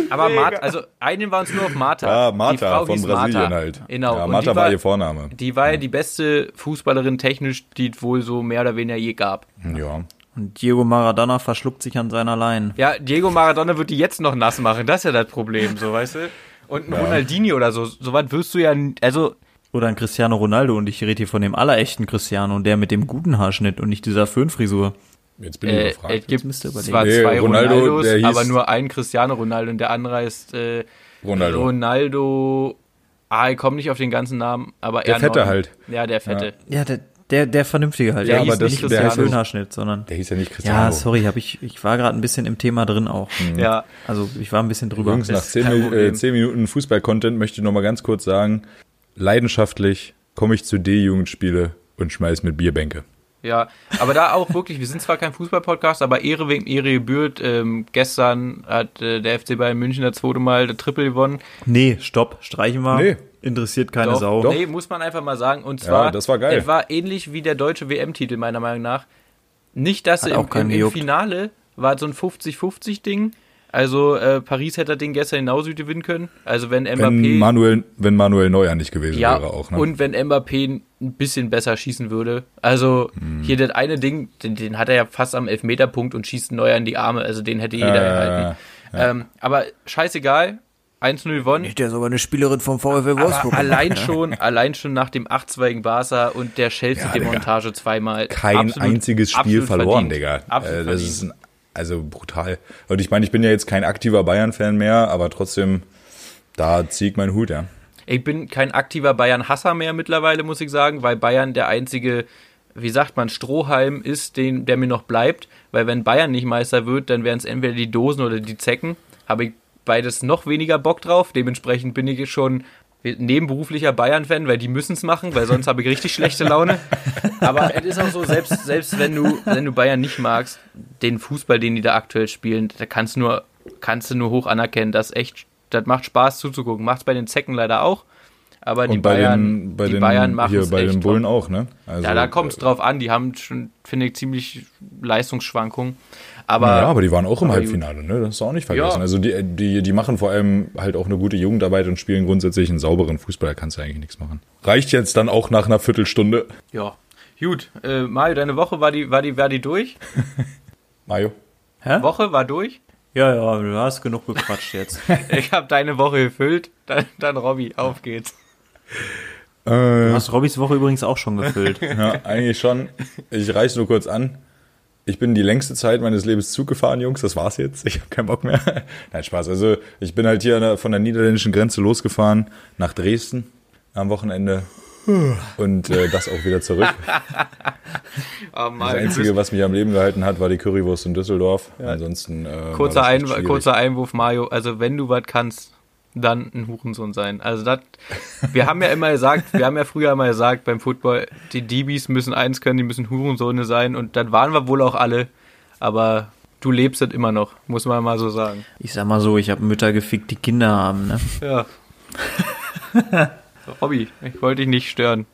aber Marta, also einen war uns nur auf Marta. Ah, Die Marta Frau von Brasilien Marta. halt. Genau. Ja, Marta die war ihr Vorname. Die war ja die beste Fußballerin technisch, die es wohl so mehr oder weniger je gab. Ja. Und Diego Maradona verschluckt sich an seiner Leine. Ja, Diego Maradona wird die jetzt noch nass machen. Das ist ja das Problem, so weißt du. Und ein Ronaldinho oder so, so was wirst du ja, also Oder ein Cristiano Ronaldo und ich rede hier von dem allerechten Cristiano und der mit dem guten Haarschnitt und nicht dieser Föhnfrisur. Jetzt bin ich äh, überfragt. es gibt überlegen. zwar Nee, zwei Ronaldo, Ronaldos, der hieß- aber nur einen Cristiano Ronaldo und der andere heißt äh, Ronaldo. Ronaldo. Ah, ich komme nicht auf den ganzen Namen, aber Der R9. Fette halt. Ja, der Fette. Ja, der, der, der Vernünftige halt. Ja, Der aber hieß das- nicht auch- Föhnhaarschnitt, sondern. Der hieß ja nicht Cristiano. Ja, sorry, hab ich, ich war gerade ein bisschen im Thema drin auch. Ja. Also ich war ein bisschen drüber. Jungs, nach ist 10, kein Mi- Problem. äh, 10 Minuten Fußball-Content möchte ich noch mal ganz kurz sagen, leidenschaftlich komme ich zu D-Jugendspiele und schmeiß mit Bierbänke. Ja, aber da auch wirklich, wir sind zwar kein Fußball-Podcast, aber Ehre wegen Ehre gebührt. Ähm, gestern hat äh, der FC Bayern München das zweite Mal der Triple gewonnen. Nee, stopp, streichen wir. Nee. Interessiert keine Doch, Sau. Nee, muss man einfach mal sagen. Und zwar, das war geil. Es war ähnlich wie der deutsche WM-Titel, meiner Meinung nach. Nicht, dass Hat sie auch im, im, im. Finale war so ein 50-50-Ding. Also äh, Paris hätte das Ding gestern genauso gewinnen können. Also wenn Wenn Mbappé Manuel, wenn Manuel Neuer nicht gewesen ja, wäre auch. Ne? und wenn Mbappé ein bisschen besser schießen würde. Also Hm. hier das eine Ding, den, den hat er ja fast am Elfmeterpunkt und schießt Neuer in die Arme. Also den hätte jeder Äh, erhalten. Ähm, aber scheißegal, 1-0 gewonnen. Nicht der sogar eine Spielerin vom VfL Wolfsburg. Allein schon, allein schon nach dem 8-2 gegen Barca und der Chelsea-Demontage zweimal. kein absolut- einziges Spiel verloren, verdient. Digga. Absolut Äh, das verdient. ist ein, also brutal. Und ich meine, ich bin ja jetzt kein aktiver Bayern-Fan mehr, aber trotzdem, da ziehe ich meinen Hut, ja. Ich bin kein aktiver Bayern-Hasser mehr mittlerweile, muss ich sagen, weil Bayern der einzige, wie sagt man, Strohhalm ist, den, der mir noch bleibt. Weil wenn Bayern nicht Meister wird, dann wären es entweder die Dosen oder die Zecken. Habe ich beides noch weniger Bock drauf. Dementsprechend bin ich schon nebenberuflicher Bayern-Fan, weil die müssen es machen, weil sonst habe ich richtig schlechte Laune. Aber es ist auch so, selbst, selbst wenn du, wenn du Bayern nicht magst, den Fußball, den die da aktuell spielen, da kannst du nur, kannst du nur hoch anerkennen, das echt, das macht Spaß zuzugucken. Macht's bei den Zecken leider auch. Aber die Bayern, den, bei die den, Bayern machen hier es bei echt den Bullen top. auch, ne? Also, Ja, da kommt es drauf an. Die haben schon, finde ich, ziemlich Leistungsschwankungen. Aber ja, aber die waren auch im Halbfinale, ne? Das ist auch nicht vergessen. Ja. Also die, die, die machen vor allem halt auch eine gute Jugendarbeit und spielen grundsätzlich einen sauberen Fußball, da kannst du eigentlich nichts machen. Reicht jetzt dann auch nach einer Viertelstunde. ja, gut. Äh, Mario, deine Woche war die, war die, war die durch? Mario? Hä? Woche war durch? Ja, ja, du hast genug gequatscht jetzt. Ich habe deine Woche gefüllt. Dann, dann Robby, auf geht's. Du Äh, hast Robbys Woche übrigens auch schon gefüllt. ja, eigentlich schon. Ich reiß nur kurz an. Ich bin die längste Zeit meines Lebens Zug gefahren, Jungs. Das war's jetzt. Ich habe keinen Bock mehr. Nein, Spaß. Also ich bin halt hier von der niederländischen Grenze losgefahren nach Dresden am Wochenende und äh, das auch wieder zurück. Oh Das Einzige, was mich am Leben gehalten hat, war die Currywurst in Düsseldorf. Ansonsten äh, kurzer, war das Ein echt schwierig. kurzer Einwurf, Mario. Also wenn du was kannst, dann ein Hurensohn sein. Also das, wir haben ja immer gesagt, wir haben ja früher immer gesagt beim Football, die DBs müssen eins können, die müssen Hurensöhne sein und das waren wir wohl auch alle. Aber du lebst das immer noch, muss man mal so sagen. Ich sag mal so, ich habe Mütter gefickt, die Kinder haben, ne? Ja. Robby, ich wollte dich nicht stören.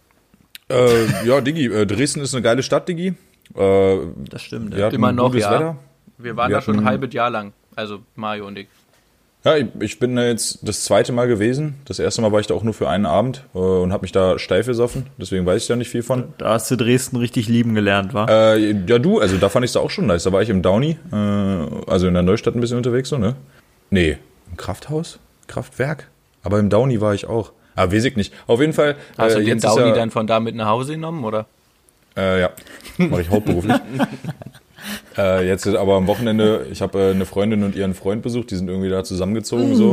Äh, ja, Digi, äh, Dresden ist eine geile Stadt, Digi. Äh, Das stimmt. wir hatten Immer noch, ja. Wetter. Wir waren Wir da schon ein halbes Jahr lang. Also Mario und ich. Ja, ich, ich bin da jetzt das zweite Mal gewesen. Das erste Mal war ich da auch nur für einen Abend äh, und habe mich da steif gesoffen. Deswegen weiß ich da nicht viel von. Da hast du Dresden richtig lieben gelernt, wa? Äh, ja, du, also da fand ich es auch schon nice. Da war ich im Downy, äh, also in der Neustadt ein bisschen unterwegs, so, ne? Nee, im Krafthaus? Kraftwerk? Aber im Downy war ich auch. Aber weiß ich nicht. Auf jeden Fall. Hast du äh, den Downy ja, dann von da mit nach Hause genommen, oder? Äh, ja, mache ich hauptberuflich. äh, jetzt aber am Wochenende, ich habe äh, eine Freundin und ihren Freund besucht, die sind irgendwie da zusammengezogen, so.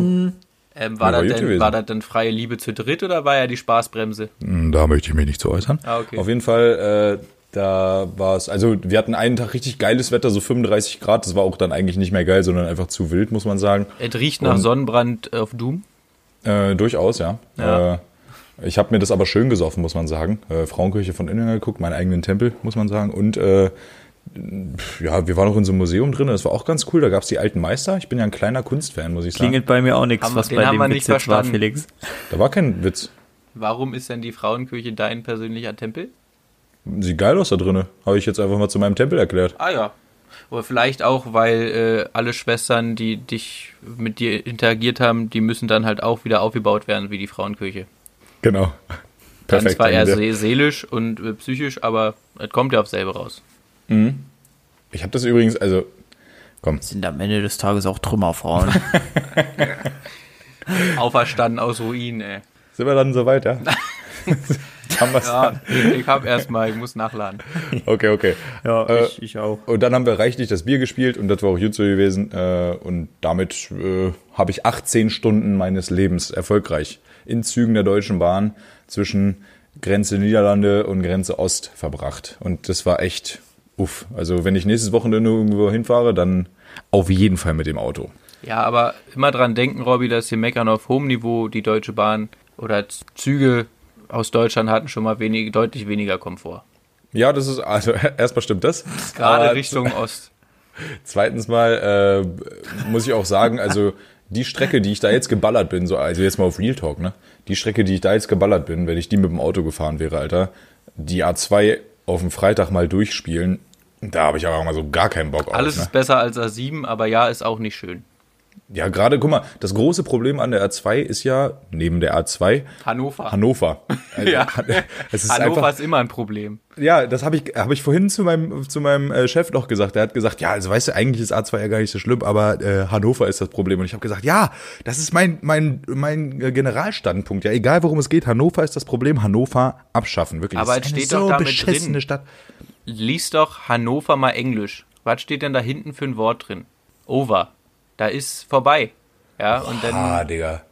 Ähm, war, das denn, war das denn freie Liebe zu dritt oder war ja die Spaßbremse? Hm, Da möchte ich mich nicht zu äußern. Ah, okay. Auf jeden Fall, äh, da war es, also wir hatten einen Tag richtig geiles Wetter, so 35 Grad. Das war auch dann eigentlich nicht mehr geil, sondern einfach zu wild, muss man sagen. Es riecht nach Und- Sonnenbrand auf Doom. Äh, durchaus, ja. Ja. Äh, ich habe mir das aber schön gesoffen, muss man sagen. Äh, Frauenkirche von innen geguckt, meinen eigenen Tempel, muss man sagen. Und äh, ja, wir waren auch in so einem Museum drin. Das war auch ganz cool. Da gab's die alten Meister. Ich bin ja ein kleiner Kunstfan, muss ich sagen. Klingelt bei mir auch nichts, was den bei haben dem wir Witz nicht jetzt war, verstanden. Felix. Da war kein Witz. Warum ist denn die Frauenkirche dein persönlicher Tempel? Sieht geil aus da drinnen. Habe ich jetzt einfach mal zu meinem Tempel erklärt. Ah ja. Oder vielleicht auch, weil äh, alle Schwestern, die dich mit dir interagiert haben, die müssen dann halt auch wieder aufgebaut werden wie die Frauenkirche. Genau. Dann Perfekt. zwar eher seelisch und äh, psychisch, aber es kommt ja auf selber raus. Ich habe das übrigens, also komm. Sind am Ende des Tages auch Trümmerfrauen. Auferstanden aus Ruinen, ey. Sind wir dann ja? Haben wir's Ja, dann? ich hab erstmal, ich muss nachladen. Okay, okay. ja, Äh, ich, ich auch. Und dann haben wir reichlich das Bier gespielt und das war auch gut so gewesen. Äh, und damit äh, habe ich 18 Stunden meines Lebens erfolgreich in Zügen der Deutschen Bahn zwischen Grenze Niederlande und Grenze Ost verbracht. Und das war echt uff. Also wenn ich nächstes Wochenende irgendwo hinfahre, dann auf jeden Fall mit dem Auto. Ja, aber immer dran denken, Robby, dass die meckern auf hohem Niveau die Deutsche Bahn oder Züge aus Deutschland hatten schon mal wenig, deutlich weniger Komfort. Ja, das ist, also erstmal stimmt das. Gerade Richtung Ost. Zweitens mal äh, muss ich auch sagen, also die Strecke, die ich da jetzt geballert bin, so also jetzt mal auf Real Talk, ne? Die Strecke, die ich da jetzt geballert bin, wenn ich die mit dem Auto gefahren wäre, Alter, die A2 auf dem Freitag mal durchspielen, da habe ich aber mal so gar keinen Bock Alles auf. ist besser als A7, aber ja, ist auch nicht schön. Ja, gerade, guck mal, das große Problem an der A2 ist ja neben der A2 Hannover. Hannover. Also, Ja. ist Hannover einfach, ist immer ein Problem. Ja, das habe ich, hab ich vorhin zu meinem, zu meinem äh, Chef noch gesagt. Der hat gesagt, ja, also weißt du, eigentlich ist A2 ja gar nicht so schlimm, aber äh, Hannover ist das Problem. Und ich habe gesagt, ja, das ist mein, mein, mein äh, Generalstandpunkt. Ja, egal worum es geht, Hannover ist das Problem. Hannover abschaffen, wirklich. Aber es ist eine steht doch damit beschissene drin. Stadt. Lies doch Hannover mal Englisch. Was steht denn da hinten für ein Wort drin? Over. Da ist vorbei. Ja, und dann. Ah, Digga.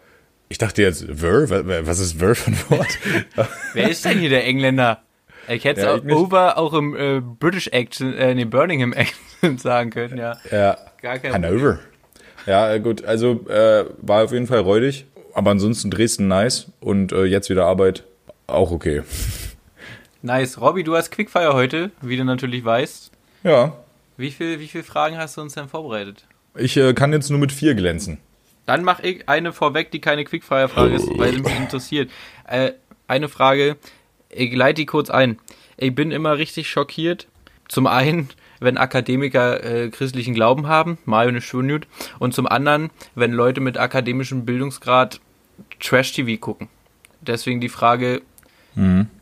Ich dachte jetzt, Ver, wa- was ist Ver für ein Wort? Wer ist denn hier der Engländer? Ich hätte Ja, auch. Over auch im äh, British Accent, äh, nee, Birmingham Accent sagen können, ja. ja, Gar kein Hannover. Ja, äh, gut, also äh, war auf jeden Fall räudig, aber ansonsten Dresden nice und äh, jetzt wieder Arbeit auch okay. Nice. Robby, du hast Quickfire heute, wie du natürlich weißt. Ja, Wie viel, wie viele Fragen hast du uns denn vorbereitet? Ich äh, kann jetzt nur mit vier glänzen. Dann mache ich eine vorweg, die keine Quickfire-Frage ist, weil sie mich interessiert. Äh, eine Frage, ich leite die kurz ein. Ich bin immer richtig schockiert. Zum einen, wenn Akademiker äh, christlichen Glauben haben, Mario eine Schunjut, und zum anderen, wenn Leute mit akademischem Bildungsgrad Trash-TV gucken. Deswegen die Frage,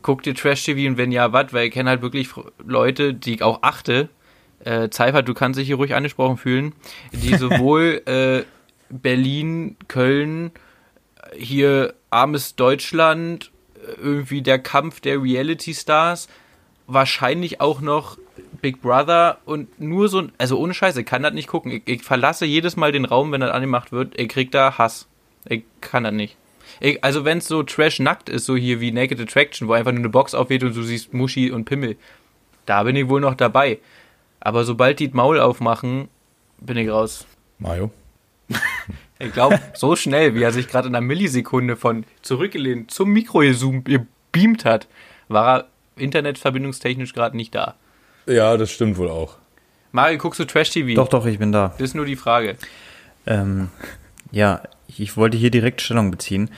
guckt ihr Trash-TV und wenn ja, was? Weil ich kenne halt wirklich Leute, die ich auch achte. Äh, Zeifert, du kannst dich hier ruhig angesprochen fühlen, die sowohl äh, Berlin, Köln, hier armes Deutschland, irgendwie der Kampf der Reality Stars, wahrscheinlich auch noch Big Brother und nur so, also ohne Scheiße, ich kann das nicht gucken. Ich, ich verlasse jedes Mal den Raum, wenn das angemacht wird, ich krieg da Hass. Ich kann das nicht. Ich, also wenn es so trash-nackt ist, so hier wie Naked Attraction, wo einfach nur eine Box aufgeht und du siehst Muschi und Pimmel, da bin ich wohl noch dabei. Aber sobald die das Maul aufmachen, bin ich raus. Mario? Ich glaube, so schnell, wie er sich gerade in einer Millisekunde von zurückgelehnt zum Mikro gebeamt hat, war er internetverbindungstechnisch gerade nicht da. Ja, das stimmt wohl auch. Mario, guckst du Trash-TV? Doch, doch, ich bin da. Das ist nur die Frage. Ähm, ja, ich wollte hier direkt Stellung beziehen.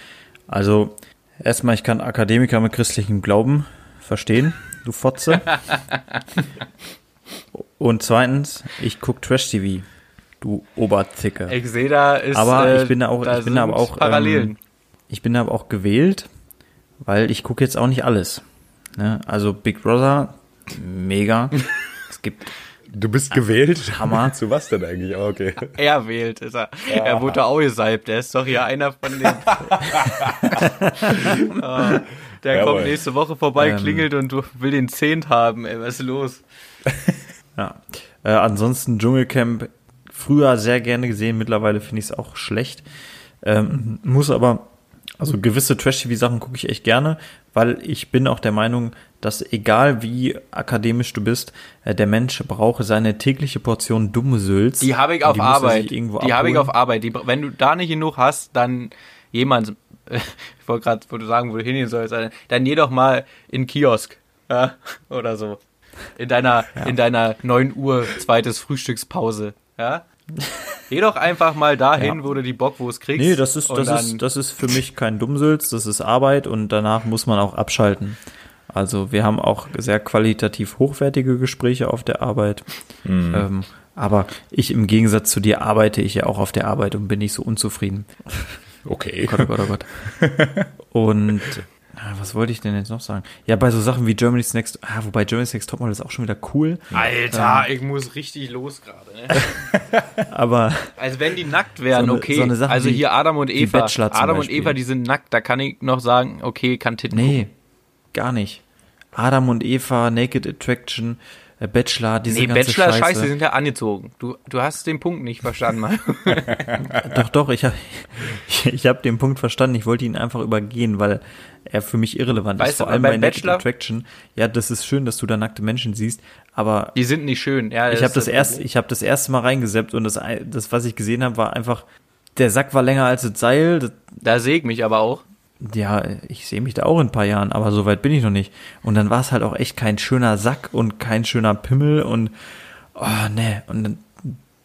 Also, erstmal, ich kann Akademiker mit christlichem Glauben verstehen, du Fotze. Und zweitens, ich guck Trash-TV, du Oberzicke. Ich sehe da ist. Aber äh, ich bin da auch, da ich bin da aber auch, Parallelen. ähm, ich bin da aber auch gewählt, weil ich gucke jetzt auch nicht alles. Ne? Also Big Brother, mega. es gibt Du bist gewählt? Hammer. Zu was denn eigentlich? Oh, okay. er wählt, ist er. Er wurde auch gesalbt. Der ist doch hier einer von den. Ah, der Jawohl. kommt nächste Woche vorbei, Ähm. klingelt und du will den Zehnt haben. Ey, was ist los? Ja. Äh, ansonsten Dschungelcamp früher sehr gerne gesehen, mittlerweile finde ich es auch schlecht. Ähm, muss aber, also gewisse Trash-TV-Sachen gucke ich echt gerne, weil ich bin auch der Meinung, dass egal wie akademisch du bist, äh, der Mensch brauche seine tägliche Portion Dummsülz. Die habe ich auf sich Arbeit. Die habe ich auf Arbeit. Die, wenn du da nicht genug hast, dann jemand, ich wollte gerade, wo du sagen, wo du hingehen sollst, äh, dann geh doch mal in Kiosk. Ja, oder so. In deiner, in deiner 9 Uhr zweites Frühstückspause. Ja? Geh doch einfach mal dahin, Ja. wo du die Bockwurst kriegst. Nee, das ist, das ist, das ist für mich kein Dummsülz, das ist Arbeit und danach muss man auch abschalten. Also wir haben auch sehr qualitativ hochwertige Gespräche auf der Arbeit. Ähm, aber ich im Gegensatz zu dir arbeite ich ja auch auf der Arbeit und bin nicht so unzufrieden. Okay. Gott, oh Gott, oh Gott. Und was wollte ich denn jetzt noch sagen? Ja, bei so Sachen wie Germany's Next, ah, wobei Germany's Next Topmodel ist auch schon wieder cool. Alter, ich muss richtig los gerade. Ne? Aber Also wenn die nackt wären, So eine- okay. so eine Sache also hier Adam und Eva. Adam und. Eva, die sind nackt. Da kann ich noch sagen, okay, kann Titten nee, gar nicht. Adam und Eva, Naked Attraction, äh, Bachelor, diese Nee, ganze Bachelor Scheiße. scheiße, die sind ja angezogen. Du, du hast den Punkt nicht verstanden, mal. Doch, doch, ich habe ich hab den Punkt verstanden. Ich wollte ihn einfach übergehen, weil er für mich irrelevant Weißt ist. Vor allem bei Naked Bachelor- Attraction. Ja, das ist schön, dass du da nackte Menschen siehst, aber Die sind nicht schön. Ja, ich habe das ist erst, ich habe das erste Mal reingeseppt und das, das, was ich gesehen habe, war einfach, der Sack war länger als das Seil. Das, Da sehe ich mich aber auch. ja, ich sehe mich da auch in ein paar Jahren, aber so weit bin ich noch nicht. Und dann war es halt auch echt kein schöner Sack und kein schöner Pimmel und oh ne, und dann,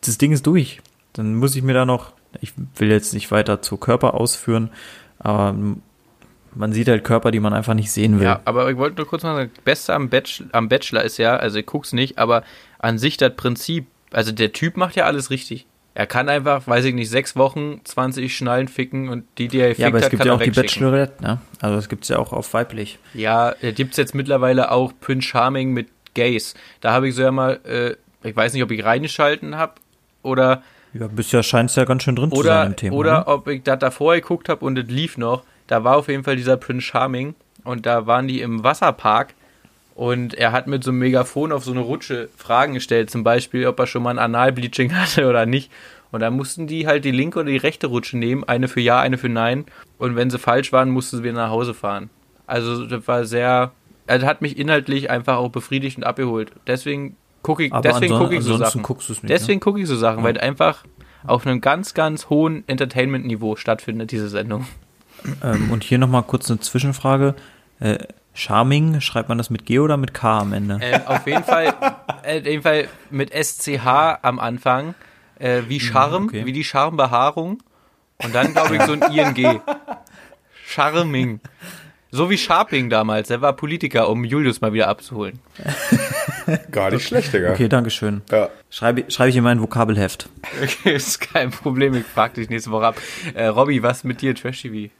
das Ding ist durch. Dann muss ich mir da noch, ich will jetzt nicht weiter zu Körper ausführen, aber man sieht halt Körper, die man einfach nicht sehen will. Ja, aber ich wollte nur kurz mal sagen, das Beste am Bachelor, am Bachelor ist ja, also ich guck's nicht, aber an sich das Prinzip, also der Typ macht ja alles richtig. Er kann einfach, weiß ich nicht, sechs Wochen 20 Schnallen ficken und die, die er fickt Ja, aber es hat, gibt ja auch die. Bachelorette, ne? Also es gibt's ja auch auf weiblich. Ja, äh, gibt's jetzt mittlerweile auch Prince Charming mit Gays. Da habe ich so ja mal, äh, ich weiß nicht, ob ich reingeschalten habe oder Ja, bisher scheint's ja ganz schön drin zu sein oder im Thema. oder ne? ob ich das davor geguckt habe und es lief noch. Da war auf jeden Fall dieser Prince Charming und da waren die im Wasserpark und er hat mit so einem Megafon auf so eine Rutsche Fragen gestellt, zum Beispiel, ob er schon mal ein Analbleaching hatte oder nicht. Und da mussten die halt die linke oder die rechte Rutsche nehmen, eine für Ja, eine für Nein. Und wenn sie falsch waren, mussten sie wieder nach Hause fahren. Also das war sehr, er hat mich inhaltlich einfach auch befriedigt und abgeholt. Deswegen gucke ich, Aber deswegen gucke ich so Sachen. nicht, ne? deswegen gucke ich so Sachen, weil einfach auf einem ganz, ganz hohen Entertainment-Niveau stattfindet, diese Sendung. Ähm, und hier nochmal kurz eine Zwischenfrage. Äh, Charming, schreibt man das mit G oder mit K am Ende? Äh, auf jeden Fall, äh, auf jeden Fall mit SCH am Anfang, äh, wie Charme, okay. wie die Charmbehaarung. Und dann, glaube ich, so ein ING. Charming. So wie Sharping damals, der war Politiker, um Julius mal wieder abzuholen. Gar nicht schlecht, Digga. Okay, Dankeschön. Ja. Schreibe, schreibe ich in mein Vokabelheft. Okay, ist kein Problem, ich frag dich nächste Woche ab. Äh, Robby, was mit dir, Trash TV?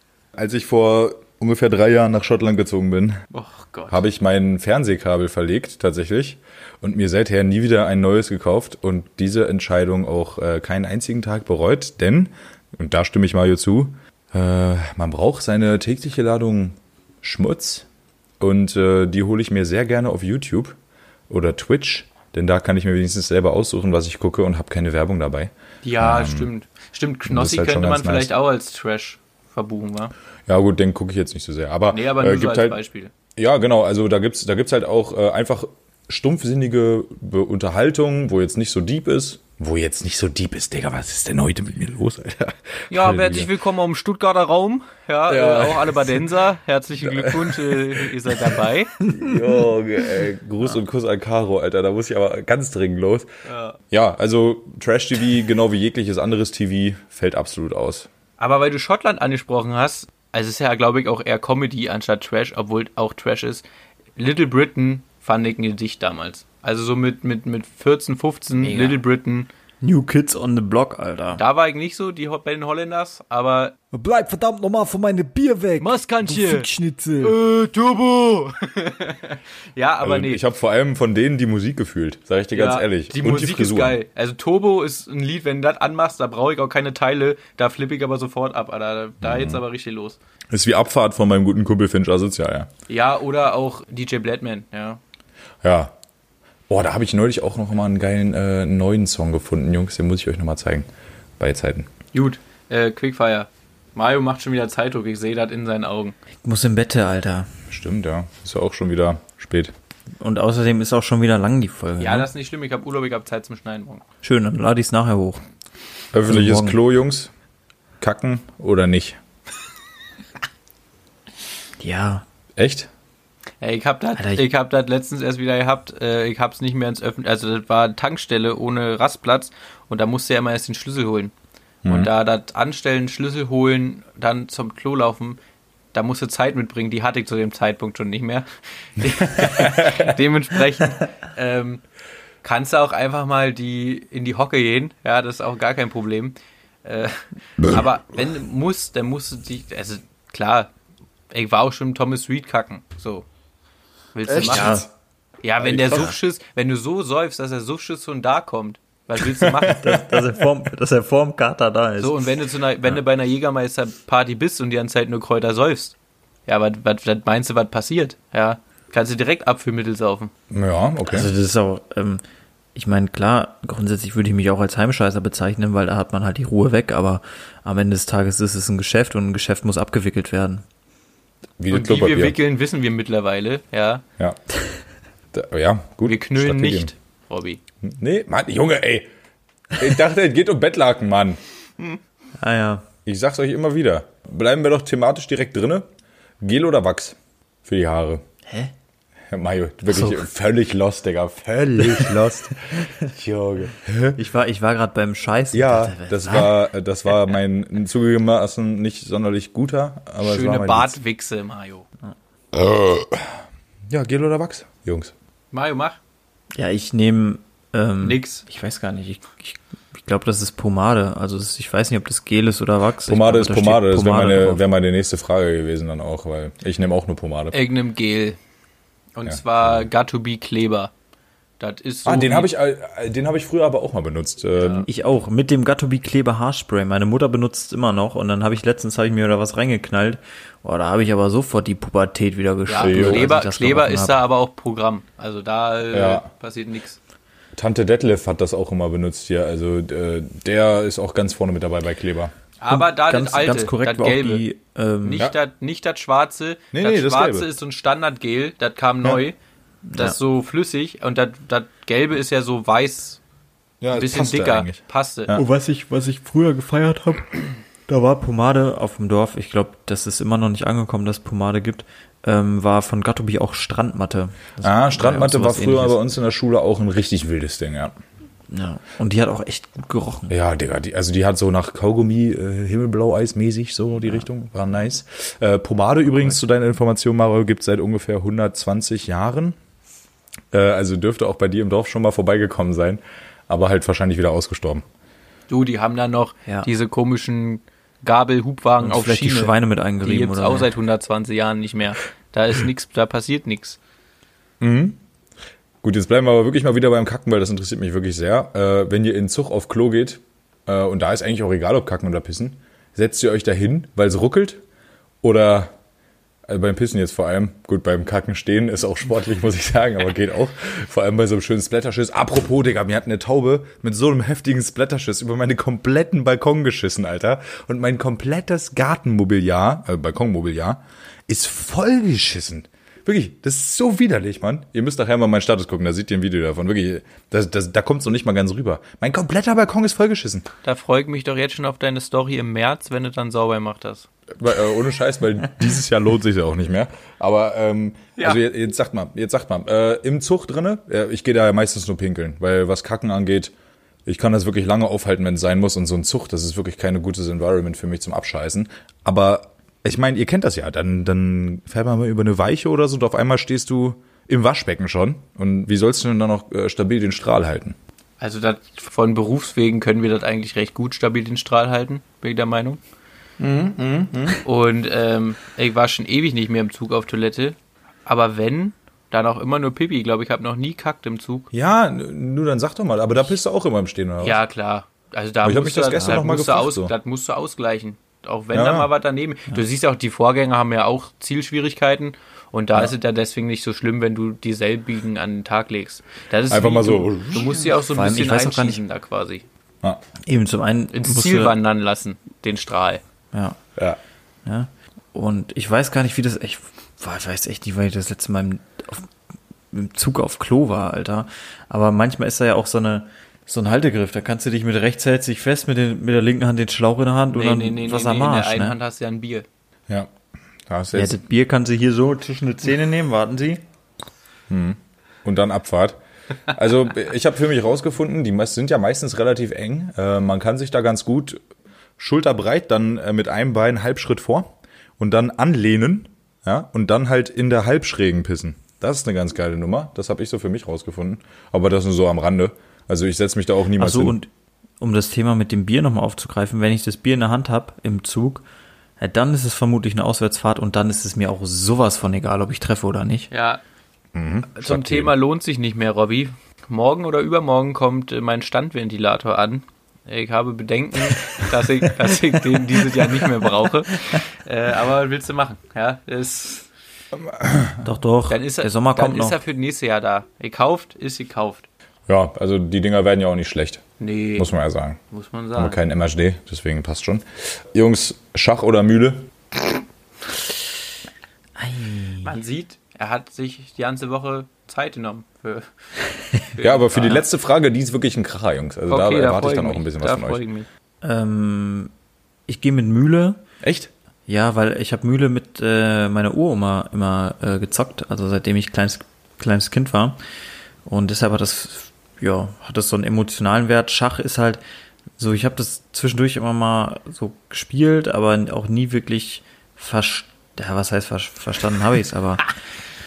Als ich vor ungefähr drei Jahren nach Schottland gezogen bin, Oh habe ich mein Fernsehkabel verlegt, tatsächlich, und mir seither nie wieder ein neues gekauft und diese Entscheidung auch äh, keinen einzigen Tag bereut, denn, und da stimme ich Mario zu, äh, man braucht seine tägliche Ladung Schmutz. Und äh, die hole ich mir sehr gerne auf YouTube oder Twitch, denn da kann ich mir wenigstens selber aussuchen, was ich gucke und habe keine Werbung dabei. Ja, stimmt. Stimmt, Knossi halt könnte man vielleicht nice. auch als Trash verbuchen, wa? Ja gut, den gucke ich jetzt nicht so sehr. Aber, Nee, aber nur äh, so gibt als halt, Beispiel. Ja, genau. Also da gibt's da gibt's halt auch äh, einfach stumpfsinnige Be Unterhaltung, wo jetzt nicht so deep ist. Wo jetzt nicht so deep ist, Digga, was ist denn heute mit mir los, Alter? Ja, Halleluja. herzlich willkommen am Stuttgarter Raum. Ja, Ja. Äh, auch alle Badenser. Herzlichen Glückwunsch, äh, ihr seid dabei. Junge, ey, Gruß und Kuss an Caro, Alter, da muss ich aber ganz dringend los. Ja, also Trash-TV, genau wie jegliches anderes TV, fällt absolut aus. Aber weil du Schottland angesprochen hast, also es ist ja, glaube ich, auch eher Comedy anstatt Trash, obwohl auch Trash ist. Little Britain fand ich ein Gedicht damals. Also so mit, mit, mit 14, 15, Mega. Little Britain. New Kids on the Block, Alter. Da war ich nicht so die, bei den Holländers, aber Bleib verdammt nochmal von meinem Bier weg. Maskantje. Du Fickschnitzel. äh, Turbo! ja, aber Also, nee. Ich habe vor allem von denen die Musik gefühlt, sag ich dir ganz Ja, ehrlich. Die und Musik die ist geil. Also Turbo ist ein Lied, wenn du das anmachst, da brauche ich auch keine Teile, da flippe ich aber sofort ab, Alter. Da Mhm. jetzt aber richtig los. Ist wie Abfahrt von meinem guten Kumpel Finch Asozial, ja. Ja, oder auch DJ Bladman, ja. Ja. Boah, da habe ich neulich auch noch mal einen geilen äh, neuen Song gefunden, Jungs. Den muss ich euch noch mal zeigen. Bei Zeiten. Gut, äh, Quickfire. Mario macht schon wieder Zeitdruck, ich sehe das in seinen Augen. Ich muss im Bette, Alter. Stimmt, ja. Ist ja auch schon wieder spät. Und außerdem ist auch schon wieder lang die Folge. Ja, ne? das ist nicht schlimm, ich habe Urlaub, ich habe Zeit zum Schneiden morgen. Schön, dann lade ich es nachher hoch. Öffentliches morgen. Klo, Jungs. Kacken oder nicht? Ja. Echt? Ey, ich hab das, ich- hab das letztens erst wieder gehabt. Äh, ich hab's nicht mehr ins Öffnen, also das war eine Tankstelle ohne Rastplatz und da musste er immer erst den Schlüssel holen. Und da das Anstellen, Schlüssel holen, dann zum Klo laufen, da musste Zeit mitbringen. Die hatte ich zu dem Zeitpunkt schon nicht mehr. Dementsprechend ähm, kannst du auch einfach mal die in die Hocke gehen. Ja, das ist auch gar kein Problem. Äh, aber wenn du musst, dann musst du dich, also klar, ich war auch schon Thomas Reed kacken. So. Willst du machen? Ja. Ja, wenn der Suffschiss, wenn du so säufst, dass der Suffschiss schon da kommt, was willst du machen? Dass er vorm, dass er vorm Kater da ist. So, und wenn du, zu einer, wenn du bei einer Jägermeister-Party bist und die ganze Zeit nur Kräuter säufst, ja, was, was, was meinst du, was passiert? Ja, kannst du direkt Abführmittel saufen. Ja, okay. Also das ist auch, ähm, ich meine, klar, grundsätzlich würde ich mich auch als Heimscheißer bezeichnen, weil da hat man halt die Ruhe weg, aber am Ende des Tages ist es ein Geschäft und ein Geschäft muss abgewickelt werden. Wie Und wie wir wickeln, wissen wir mittlerweile, ja. Ja. Da, ja, gut. Wir knüllen nicht, Robby. Nee, Mann, Junge, ey. Ich dachte, es geht um Bettlaken, Mann. Ah ja. Ich sag's euch immer wieder. Bleiben wir doch thematisch direkt drinne. Gel oder Wachs für die Haare? Hä? Mario, wirklich so. völlig lost, Digga. Völlig lost. Junge. Ich war, ich war gerade beim Scheißen. Ja, Dachte, das was? war, das war mein zugegebenermaßen nicht sonderlich guter, aber Schöne Bartwichse, Mario. Ja, Gel oder Wachs, Jungs. Mario, mach. Ja, ich nehme ähm, Nix. Ich weiß gar nicht. Ich, ich, ich glaube, das ist Pomade. Also es, ich weiß nicht, ob das Gel ist oder Wachs. Ich Pomade glaube, ist da steht Pomade, das wäre meine, wär meine nächste Frage gewesen dann auch, weil ich nehme auch nur Pomade. Irgendeinem Gel. Und Ja. zwar Gattobi Kleber. Das ist so. ah, den habe ich, äh, den habe ich früher aber auch mal benutzt. Ähm, Ich auch, mit dem Gattobi Kleber Haarspray. Meine Mutter benutzt es immer noch und dann habe ich letztens habe ich mir da was reingeknallt. Boah, da habe ich aber sofort die Pubertät wieder Ja. Jo. als Kleber, ich das Kleber ist hab. da aber auch Programm. Also da äh, Ja. passiert nichts. Tante Detlef hat das auch immer benutzt hier. Also äh, der ist auch ganz vorne mit dabei bei Kleber. Aber da ganz, das alte, ganz korrekt das gelbe. die ähm, nicht, Ja. das, nicht das schwarze. Nee, das nee, das schwarze Gelbe. ist so ein Standardgel, das kam neu. Das Ja. ist so flüssig und das, das gelbe ist ja so weiß, Ja, ein bisschen dicker. Passte. Ja. Und was ich, was ich früher gefeiert habe, da war Pomade auf dem Dorf. Ich glaube, das ist immer noch nicht angekommen, dass es Pomade gibt. Ähm, war von Gattobi auch Strandmatte. Das Ah, ja Strandmatte war früher Ähnliches. bei uns in der Schule auch ein richtig wildes Ding, ja. Ja. Und die hat auch echt gut gerochen. Ja, Digga, die, also die hat so nach Kaugummi, äh, Himmelblau-Eis mäßig, so die Richtung, war nice. Äh, Pomade übrigens, zu deiner Information, Mario, gibt seit ungefähr 120 Jahren. Äh, also dürfte auch bei dir im Dorf schon mal vorbeigekommen sein, aber halt wahrscheinlich wieder ausgestorben. Du, die haben da noch Ja. diese komischen Gabel-Hubwagen auf vielleicht Schiene. die Schweine mit Die eingerieben gibt's oder auch seit 120 Jahren nicht mehr. Da ist nichts, da passiert nichts. Gut, jetzt bleiben wir aber wirklich mal wieder beim Kacken, weil das interessiert mich wirklich sehr. Äh, wenn ihr in Zug auf Klo geht, äh, und da ist eigentlich auch egal, ob Kacken oder Pissen, setzt ihr euch da hin, weil es ruckelt? Oder Also beim Pissen jetzt vor allem. Gut, beim Kacken stehen ist auch sportlich, muss ich sagen, aber geht auch. Vor allem bei so einem schönen Splatterschiss. Apropos, Digga, mir hat eine Taube mit so einem heftigen Splatterschiss über meine kompletten Balkon geschissen, Alter. Und mein komplettes Gartenmobiliar, äh, Balkonmobiliar, ist vollgeschissen. Wirklich, das ist so widerlich, Mann. Ihr müsst nachher mal meinen Status gucken, da seht ihr ein Video davon. Wirklich, das, das, da kommt es noch nicht mal ganz rüber. Mein kompletter Balkon ist vollgeschissen. Da freue ich mich doch jetzt schon auf deine Story im März, wenn du dann sauber gemacht hast. Weil, äh, ohne Scheiß, weil dieses Jahr lohnt sich ja auch nicht mehr. Aber ähm, Ja. also jetzt, jetzt sagt mal, jetzt sagt mal, äh, im Zug drinne, äh, ich gehe da ja meistens nur pinkeln, weil was Kacken angeht, ich kann das wirklich lange aufhalten, wenn es sein muss. Und so ein Zug, das ist wirklich keine gutes Environment für mich zum Abscheißen. Aber ich meine, ihr kennt das ja. Dann, dann fährt man mal über eine Weiche oder so und auf einmal stehst du im Waschbecken schon. Und wie sollst du denn dann noch äh, stabil den Strahl halten? Also das, von Berufswegen können wir das eigentlich recht gut stabil den Strahl halten, bin ich der Meinung. Und ähm, ich war schon ewig nicht mehr im Zug auf Toilette. Aber wenn, dann auch immer nur Pipi. Ich glaube, ich habe noch nie kackt im Zug. Ja, nur dann sag doch mal. Aber da bist du auch immer im Stehen, oder was? Ja, klar. Also da Aber ich hab musst mich das du, gestern noch mal musst du gefragt, aus, so. Das musst du ausgleichen. Auch wenn Ja, da ja. mal was daneben. Du siehst ja auch, die Vorgänger haben ja auch Zielschwierigkeiten. Und da ist es ja deswegen nicht so schlimm, wenn du dieselbigen an den Tag legst. Das ist Einfach wie mal so. Du, du musst sie auch so ein Vor bisschen einschießen da quasi. Ja. Eben zum einen Ins Ziel wandern lassen, den Strahl. Ja, ja. ja. Und ich weiß gar nicht, wie das. Ich war- weiß echt nicht, weil ich das letzte Mal im, auf, im Zug auf Klo war, Alter. Aber manchmal ist da ja auch so eine so ein Haltegriff. Da kannst du dich mit rechts hältst dich fest, mit, den, mit der linken Hand den Schlauch in der Hand und Nee, dann nee, nee, nee, was nee, am in der Arsch. einen Ne? Hand hast du ja ein Bier. Ja. Da hast du Ja, jetzt das Bier kann sie hier so zwischen die Zähne nehmen, warten Sie. und dann Abfahrt. Also ich habe für mich rausgefunden, die meist- sind ja meistens relativ eng. Äh, man kann sich da ganz gut schulterbreit dann äh, mit einem Bein Halbschritt vor und dann anlehnen, ja, und dann halt in der Halbschrägen pissen. Das ist eine ganz geile Nummer. Das habe ich so für mich rausgefunden. Aber das nur so am Rande. Also ich setze mich da auch Ach niemals so, hin. und um das Thema mit dem Bier nochmal aufzugreifen, wenn ich das Bier in der Hand habe im Zug, ja, dann ist es vermutlich eine Auswärtsfahrt und dann ist es mir auch sowas von egal, ob ich treffe oder nicht. Ja. Zum sagt Thema lohnt sich nicht mehr, Robby. Morgen oder übermorgen kommt äh, mein Standventilator an. Ich habe Bedenken, dass ich, dass ich den dieses Jahr nicht mehr brauche. Äh, aber was willst du machen? Ja, ist, Doch, doch, dann ist er, der Sommer dann kommt ist noch. er für das nächste Jahr da. Gekauft ist gekauft. Ja, also die Dinger werden ja auch nicht schlecht. Nee, Muss man ja sagen. muss man Aber sagen. kein MHD, deswegen passt schon. Jungs, Schach oder Mühle? Man sieht, er hat sich die ganze Woche Zeit genommen. Für, für Ja, aber für die letzte Frage, die ist wirklich ein Kracher, Jungs. Also da erwarte freu ich dann auch mich. ein bisschen was da von freu euch. ich mich. Ähm, ich gehe mit Mühle. Echt? Ja, weil ich habe Mühle mit äh, meiner Uroma immer äh, gezockt, also seitdem ich kleines, kleines Kind war. Und deshalb hat das, ja, hat das so einen emotionalen Wert. Schach ist halt so, ich habe das zwischendurch immer mal so gespielt, aber auch nie wirklich verstanden. Ja, was heißt ver verstanden habe ich's, aber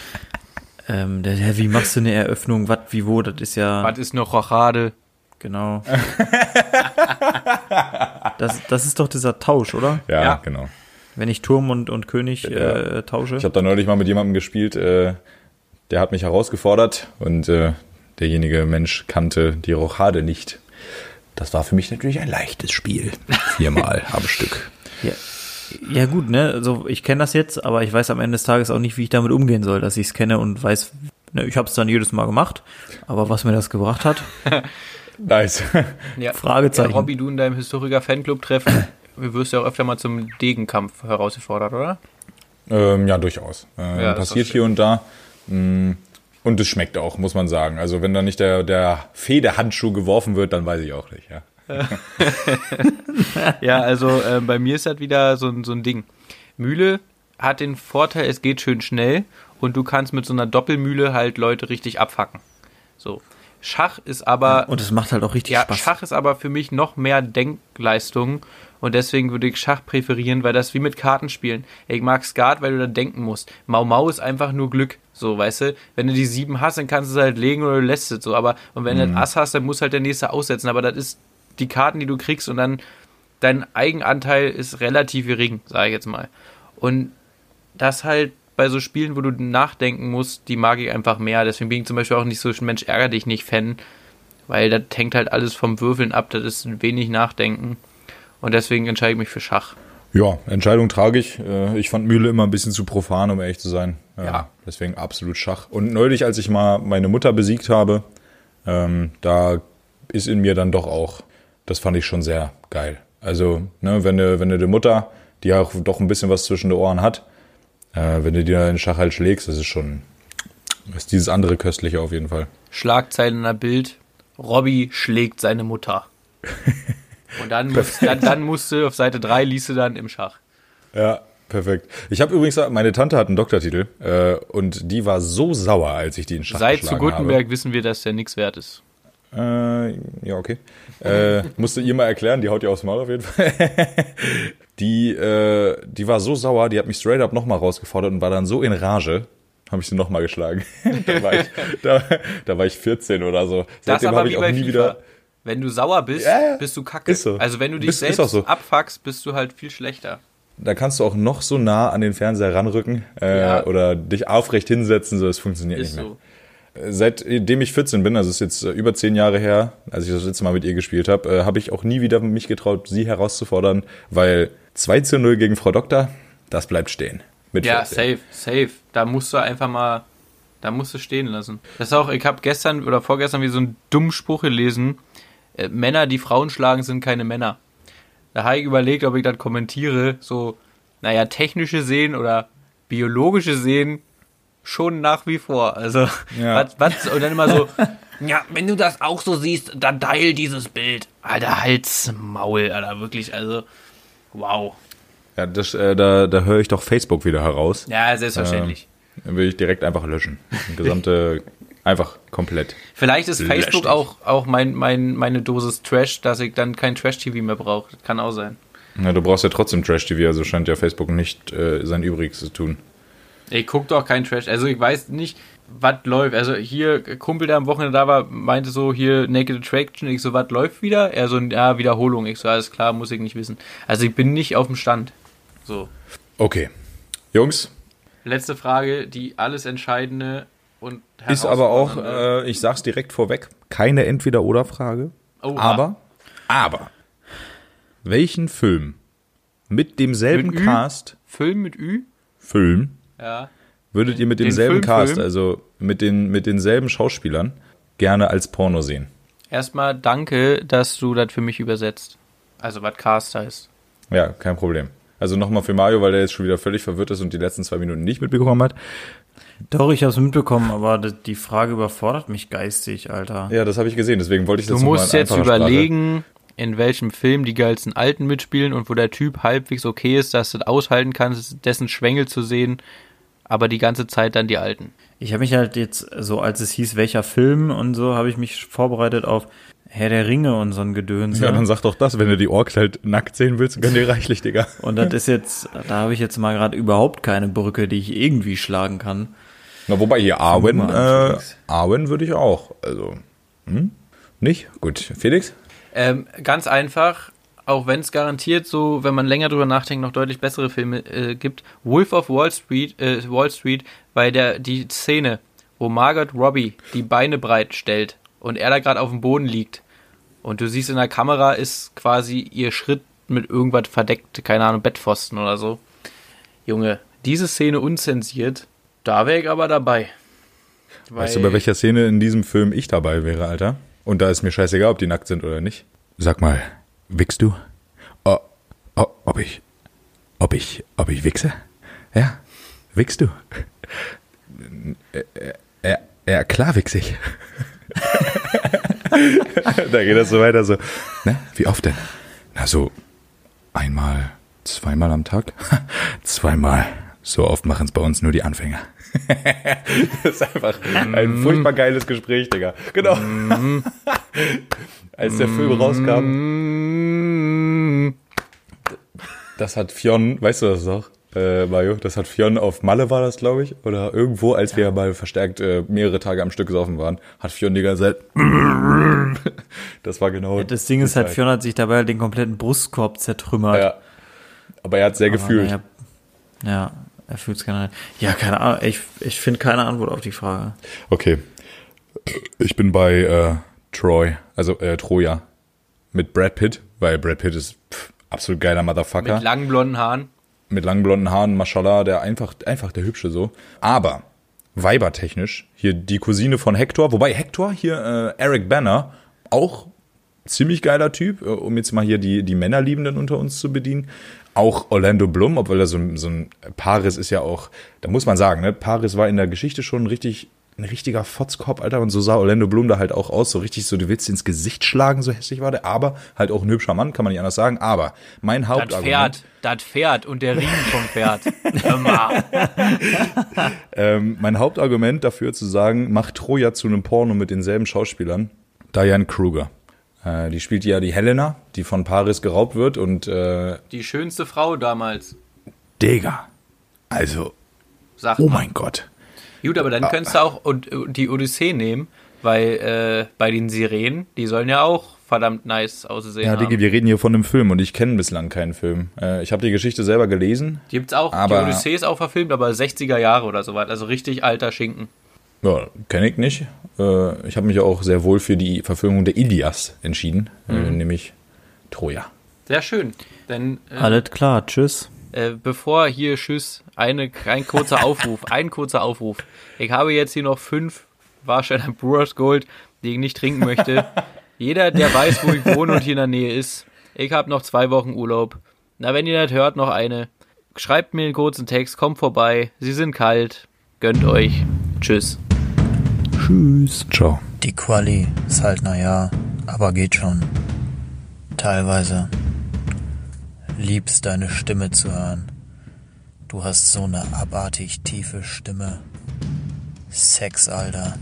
ähm, der, der, wie machst du eine Eröffnung, was, wie, wo, das ist ja. Was ist noch Rochade? Genau. das, das ist doch dieser Tausch, oder? Ja, Ja. genau. Wenn ich Turm und, und König äh, tausche. Ich habe da neulich mal mit jemandem gespielt, äh, der hat mich herausgefordert und äh, derjenige Mensch kannte die Rochade nicht. Das war für mich natürlich ein leichtes Spiel. Viermal am Stück. Ja, ja gut, ne? Also ich kenne das jetzt, aber ich weiß am Ende des Tages auch nicht, wie ich damit umgehen soll, dass ich es kenne und weiß, ne, ich habe es dann jedes Mal gemacht, aber was mir das gebracht hat, Nice. Ja, Fragezeichen. Ja, Robby, du in deinem Historiker-Fanclub-Treffen, du wirst ja auch öfter mal zum Degenkampf herausgefordert, oder? ähm, ja, durchaus. Äh, Ja, passiert hier und da. Mm, Und es schmeckt auch, muss man sagen. Also wenn da nicht der, der Federhandschuh geworfen wird, dann weiß ich auch nicht. Ja. Ja, also äh, bei mir ist das wieder so, ein- so ein Ding. Mühle hat den Vorteil, es geht schön schnell und du kannst mit so einer Doppelmühle halt Leute richtig abfacken. So. Schach ist aber und es macht halt auch richtig Ja, Spaß. Schach ist aber für mich noch mehr Denkleistung und deswegen würde ich Schach präferieren, weil das wie mit Kartenspielen. Ich mag Skat, weil du da denken musst. Mau Mau ist einfach nur Glück, so, weißt du? Wenn du die sieben hast, dann kannst du es halt legen oder du lässt es so, aber und wenn du Mhm. das Ass hast, dann muss halt der nächste aussetzen, aber das ist die Karten, die du kriegst und dann dein Eigenanteil ist relativ gering, sage ich jetzt mal. Und das halt bei so Spielen, wo du nachdenken musst, die mag ich einfach mehr. Deswegen bin ich zum Beispiel auch nicht so ein Mensch ärger dich nicht Fan, weil das hängt halt alles vom Würfeln ab. Das ist wenig Nachdenken. Und deswegen entscheide ich mich für Schach. Ja, Entscheidung tragisch. Äh, Ich fand Mühle immer ein bisschen zu profan, um ehrlich zu sein. Ja. Deswegen absolut Schach. Und neulich, als ich mal meine Mutter besiegt habe, ähm, da ist in mir dann doch auch, das fand ich schon sehr geil. Also, ne, wenn du, wenn du die Mutter, die ja auch doch ein bisschen was zwischen den Ohren hat, äh, wenn du dir in Schach halt schlägst, das ist schon, das ist dieses andere Köstliche auf jeden Fall. Schlagzeile in der Bild, Robby schlägt seine Mutter. Und dann, musst, dann, dann musst du auf Seite 3 liest du dann im Schach. Ja, perfekt. Ich habe übrigens, meine Tante hat einen Doktortitel äh, und die war so sauer, als ich die in Schach Seit zu Gutenberg wissen wir, dass der nichts wert ist. habe. Äh, ja, okay. Äh, musste ihr mal erklären, die haut ihr aufs Maul auf jeden Fall. die, äh, die war so sauer, die hat mich straight up nochmal rausgefordert und war dann so in Rage, habe ich sie nochmal geschlagen. da, war ich, da, da war ich 14 oder so. Das Seitdem habe ich auch nie FIFA. wieder. Wenn du sauer bist, ja. bist du kacke. So. Also wenn du dich Bist- ist selbst so. abfuckst, bist du halt viel schlechter. Da kannst du auch noch so nah an den Fernseher ranrücken äh, Ja. oder dich aufrecht hinsetzen, so es funktioniert Ist nicht mehr. so. Seitdem ich 14 bin, also ist jetzt äh, über 10 Jahre her, als ich das letzte Mal mit ihr gespielt habe, äh, habe ich auch nie wieder mich getraut, sie herauszufordern, weil 2 zu 0 gegen Frau Doktor, das bleibt stehen. Mit Ja, 14. safe, safe. Da musst du einfach mal, da musst du stehen lassen. Das ist auch, ich habe gestern oder vorgestern wie so einen dummen Spruch gelesen. Äh, Männer, die Frauen schlagen, sind keine Männer. Da habe ich überlegt, ob ich das kommentiere. So, naja, technische Sehen oder biologische Sehen schon nach wie vor. Also, Ja. was, was, und dann immer so, ja, wenn du das auch so siehst, dann teil dieses Bild. Alter, halt's Maul, Alter, wirklich, also, wow. Ja, das, äh, da, da höre ich doch Facebook wieder heraus. Ja, selbstverständlich. Dann will ich direkt einfach löschen. Die gesamte, einfach komplett. Vielleicht ist Facebook auch, auch mein, mein, meine Dosis Trash, dass ich dann kein Trash-TV mehr brauche. Das kann auch sein. Ja, du brauchst ja trotzdem Trash-TV, also scheint ja Facebook nicht äh, sein Übriges zu tun. Ich gucke doch kein Trash. Also ich weiß nicht, was läuft. Also hier, Kumpel, der am Wochenende da war, meinte so, hier Naked Attraction. Ich so, was läuft wieder? Er so, ja, Wiederholung. Ich so, alles klar, muss ich nicht wissen. Also ich bin nicht auf dem Stand. So. Okay. Jungs, Letzte Frage, die alles Entscheidende und ist aber auch, äh, ich sag's direkt vorweg, keine Entweder-Oder-Frage. Aber, aber, welchen Film mit demselben Mit? Cast, Film mit Ü? Film, Ja. würdet ihr mit demselben Film, Cast, Film? also mit, den, mit denselben Schauspielern, gerne als Porno sehen? Erstmal danke, dass du das für mich übersetzt. Also was Cast heißt. Ja, kein Problem. Also nochmal für Mario, weil der jetzt schon wieder völlig verwirrt ist und die letzten zwei Minuten nicht mitbekommen hat. Doch, ich habe es mitbekommen, aber die Frage überfordert mich geistig, Alter. Ja, das habe ich gesehen, deswegen wollte ich das Du musst in jetzt einfacher Sprache- überlegen, in welchem Film die geilsten Alten mitspielen und wo der Typ halbwegs okay ist, dass du das aushalten kannst, dessen Schwengel zu sehen, aber die ganze Zeit dann die Alten. Ich habe mich halt jetzt, so als es hieß, welcher Film und so, habe ich mich vorbereitet auf Herr der Ringe und so ein Gedöns. Ja, ne? dann sag doch das, wenn du die Orks halt nackt sehen willst, gönn dir reichlich, Digga. Und das ist jetzt, da habe ich jetzt mal gerade überhaupt keine Brücke, die ich irgendwie schlagen kann. Na, wobei hier Arwen, äh. Arwen würde ich auch, also, hm? Nicht? Gut. Felix? Ähm, ganz einfach, auch wenn es garantiert so, wenn man länger drüber nachdenkt, noch deutlich bessere Filme äh, gibt. Wolf of Wall Street, äh, Wall Street, bei der die Szene, wo Margot Robbie die Beine breit stellt und er da gerade auf dem Boden liegt und du siehst in der Kamera ist quasi ihr Schritt mit irgendwas verdeckt, keine Ahnung, Bettpfosten oder so. Junge, diese Szene unzensiert, da wäre ich aber dabei. Weißt du, bei welcher Szene in diesem Film ich dabei wäre, Alter? Und da ist mir scheißegal, ob die nackt sind oder nicht. Sag mal, wickst du? Oh, oh, ob ich, ob ich, ob ich wichse? Ja, wickst du? Äh, äh, Ja, ja, klar wichs ich. da geht das so weiter so. Ne? Wie oft denn? Na so, einmal, zweimal am Tag? zweimal. So oft machen es bei uns nur die Anfänger. das ist einfach ein furchtbar geiles Gespräch, Digga. Genau. Als der Film rauskam, das hat Fionn, weißt du das noch, äh, Mario? Das hat Fionn auf Malle war das, glaube ich, oder irgendwo, als wir mal verstärkt äh, mehrere Tage am Stück gesoffen waren, hat Fionn die ganze Zeit. das war genau. Das Ding ist halt, Fionn hat sich dabei halt den kompletten Brustkorb zertrümmert. Ja. Aber er hat sehr Aber gefühlt. naja, ja, er fühlt es keine Ja, keine Ahnung. Ich, ich finde keine Antwort auf die Frage. Okay. Ich bin bei äh, Troy, also äh, Troja, mit Brad Pitt, weil Brad Pitt ist pff, absolut geiler Motherfucker. Mit langen blonden Haaren. Mit langen blonden Haaren, Mashallah, der einfach, einfach der Hübsche so. Aber weibertechnisch, hier die Cousine von Hector, wobei Hector hier, äh, Eric Banner, auch ziemlich geiler Typ, äh, um jetzt mal hier die, die Männerliebenden unter uns zu bedienen. Auch Orlando Bloom, obwohl er so, so ein Paris ist ja auch, da muss man sagen, ne, Paris war in der Geschichte schon richtig, ein richtiger Fotzkopf, Alter, und so sah Orlando Bloom da halt auch aus, so richtig so, du willst ins Gesicht schlagen, so hässlich war der, aber halt auch ein hübscher Mann, kann man nicht anders sagen, aber mein Das Hauptargument. Pferd, das Pferd und der Riemen vom Pferd. Ähm, mein Hauptargument dafür zu sagen, mach Troja zu einem Porno mit denselben Schauspielern, Diane Kruger. Äh, die spielt ja die Helena, die von Paris geraubt wird und äh, Die schönste Frau damals, Digga. Also, sagt oh mein Gott. Gut, aber dann könntest du auch die Odyssee nehmen, weil äh, bei den Sirenen, die sollen ja auch verdammt nice aussehen. Ja. Diggi, wir reden hier von einem Film und ich kenne bislang keinen Film. Äh, ich habe die Geschichte selber gelesen. Die gibt's auch, Aber- die Odyssee ist auch verfilmt, aber 60er Jahre oder so was, also richtig alter Schinken. Ja, kenne ich nicht. Äh, ich habe mich auch sehr wohl für die Verfilmung der Ilias entschieden, äh, nämlich Troja. Sehr schön. Denn äh, Alles klar, tschüss. Äh, bevor hier Tschüss, eine, ein kurzer Aufruf, ein kurzer Aufruf. Ich habe jetzt hier noch fünf Warsteiner Brewers Gold, die ich nicht trinken möchte. Jeder, der weiß, wo ich wohne und hier in der Nähe ist, ich habe noch zwei Wochen Urlaub. Na, wenn ihr das hört, noch eine. Schreibt mir einen kurzen Text, kommt vorbei. Sie sind kalt. Gönnt euch. Tschüss. Tschüss. Ciao. Die Quali ist halt naja, aber geht schon. Teilweise. Liebst deine Stimme zu hören. Du hast so eine abartig tiefe Stimme. Sex, Alter.